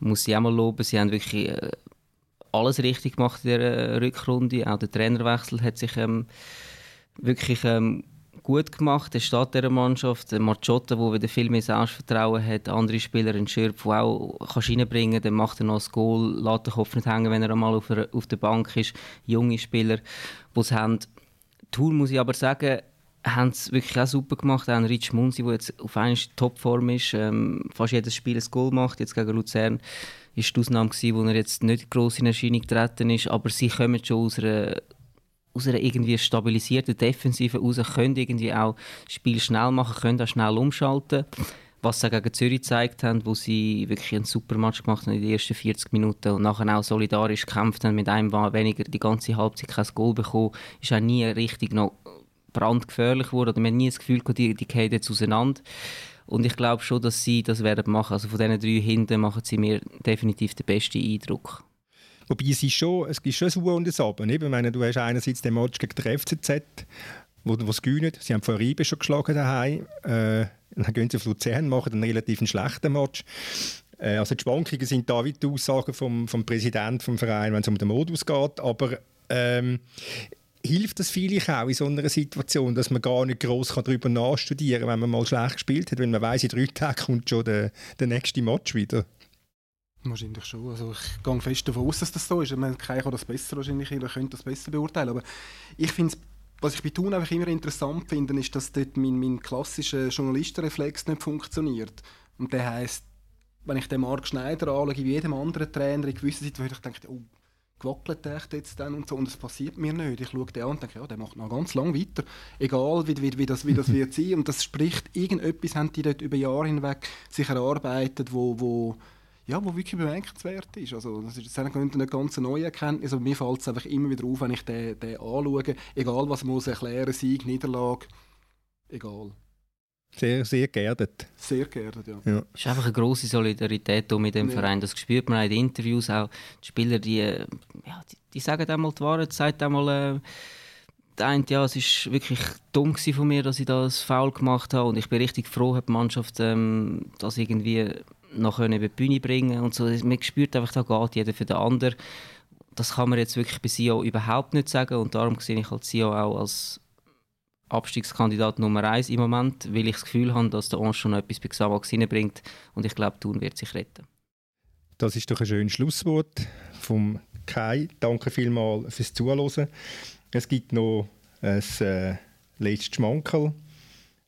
Muss ich auch mal loben. Sie haben wirklich äh, alles richtig gemacht in dieser Rückrunde. Auch der Trainerwechsel hat sich ähm, wirklich ähm, gut gemacht. Der steht dieser Mannschaft. Der Marciotta, der wieder viel mehr Selbstvertrauen hat. Andere Spieler, ein Schürf, der auch kannst reinbringen kann. Dann macht er noch das Goal, lässt den Kopf nicht hängen, wenn er einmal auf der, auf der Bank ist. Junge Spieler, die es haben. Tour muss ich aber sagen, haben es wirklich auch super gemacht. Auch Rich Munzi, der jetzt auf einmal Topform ist, ähm, fast jedes Spiel ein Goal macht, jetzt gegen Luzern ist die Ausnahme gewesen, wo er jetzt nicht gross in Erscheinung getreten ist, aber sie kommen schon aus einer, aus einer irgendwie stabilisierten Defensive raus, können irgendwie auch das Spiel schnell machen, können auch schnell umschalten. Was sie gegen Zürich gezeigt haben, wo sie wirklich einen super Match gemacht haben in den ersten 40 Minuten und nachher auch solidarisch gekämpft haben, mit einem war weniger die ganze Halbzeit kein Goal bekommen, ist auch nie richtig noch brandgefährlich geworden oder man hat nie das Gefühl, die, die gehen jetzt auseinander. Und ich glaube schon, dass sie das werden machen. Also von diesen drei hinten machen sie mir definitiv den besten Eindruck. Wobei es ist schon, es gibt schon ein Uhr und ein Abend. Ich meine, du hast einerseits den Match gegen den FCZ, wo, wo es gewinnen. Sie haben vor Riebe schon geschlagen daheim. Äh, dann gehen sie auf Luzern, machen einen relativ schlechten Match. Äh, also die Schwankungen sind da wie die Aussagen vom, vom Präsidenten vom Verein, wenn es um den Modus geht. Aber ähm, hilft das vielleicht auch in so einer Situation, dass man gar nicht groß darüber nachstudieren kann, wenn man mal schlecht gespielt hat, wenn man weiß, in drei Tagen kommt schon der, der nächste Match wieder? Wahrscheinlich schon. Also ich gehe fest davon aus, dass das so ist. Man kann das besser wahrscheinlich, oder könnte das besser beurteilen. Aber ich finde was ich bei Thun einfach immer interessant finde, ist, dass dort mein, mein klassischer Journalistenreflex nicht funktioniert. Und der heisst, wenn ich den Marc Schneider anschaue, wie jedem anderen Trainer in gewissen Situationen, ich denke, oh, gewackelt jetzt dann und so und es passiert mir nicht. Ich schaue den an und denke, ja, der macht noch ganz lang weiter. Egal, wie, wie, wie das, wie das wird sein. Und das spricht, irgendetwas haben die dort über Jahre hinweg sich erarbeitet, wo, wo, ja, wo wirklich bemerkenswert ist. Also, das ist eine ganz neue Erkenntnis, aber mir fällt es einfach immer wieder auf, wenn ich den, den anschaue. Egal, was muss erklären, Sieg, Niederlage, egal. Sehr, sehr geerdet. Sehr geerdet, ja. ja. Es ist einfach eine grosse Solidarität mit dem ja. Verein. Das spürt man auch in den Interviews. Auch die Spieler, die, ja, die, die sagen einmal die Wahrheit, sagt einmal, äh, der eine, ja, es war wirklich dumm von mir, dass ich das faul gemacht habe. Und ich bin richtig froh, dass die Mannschaft ähm, das irgendwie noch über die Bühne bringen und so. Man spürt einfach, da geht jeder für den anderen. Das kann man jetzt wirklich bei Sio überhaupt nicht sagen und darum sehe ich halt Sio auch als Abstiegskandidat Nummer 1 im Moment, weil ich das Gefühl habe, dass der Ons schon etwas bei Xamax reinbringt und ich glaube, Thun wird sich retten. Das ist doch ein schönes Schlusswort vom Kai. Danke vielmals fürs Zuhören. Es gibt noch ein äh, letztes Schmankerl.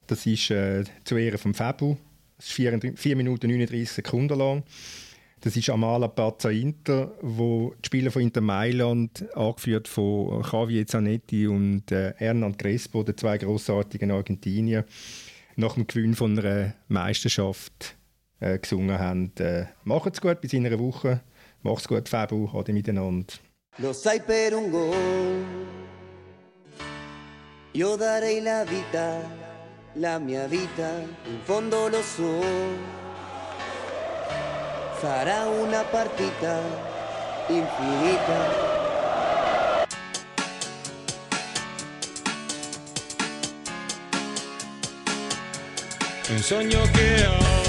Das ist äh, zu Ehren von Fabu. Das ist 4, 4 Minuten 39 Sekunden lang. Das ist Amala Pazza Inter, wo die Spieler von Inter Mailand, angeführt von Javier Zanetti und äh, Hernand Crespo, den zwei grossartigen Argentinier, nach dem Gewinn von einer Meisterschaft äh, gesungen haben. Äh, Macht's gut bis in einer Woche. Macht's gut, Fabu, ade miteinander. Los hay per un gol. Yo daré la vida, la mia vita, in fondo lo so. hará una partita infinita. Un sueño que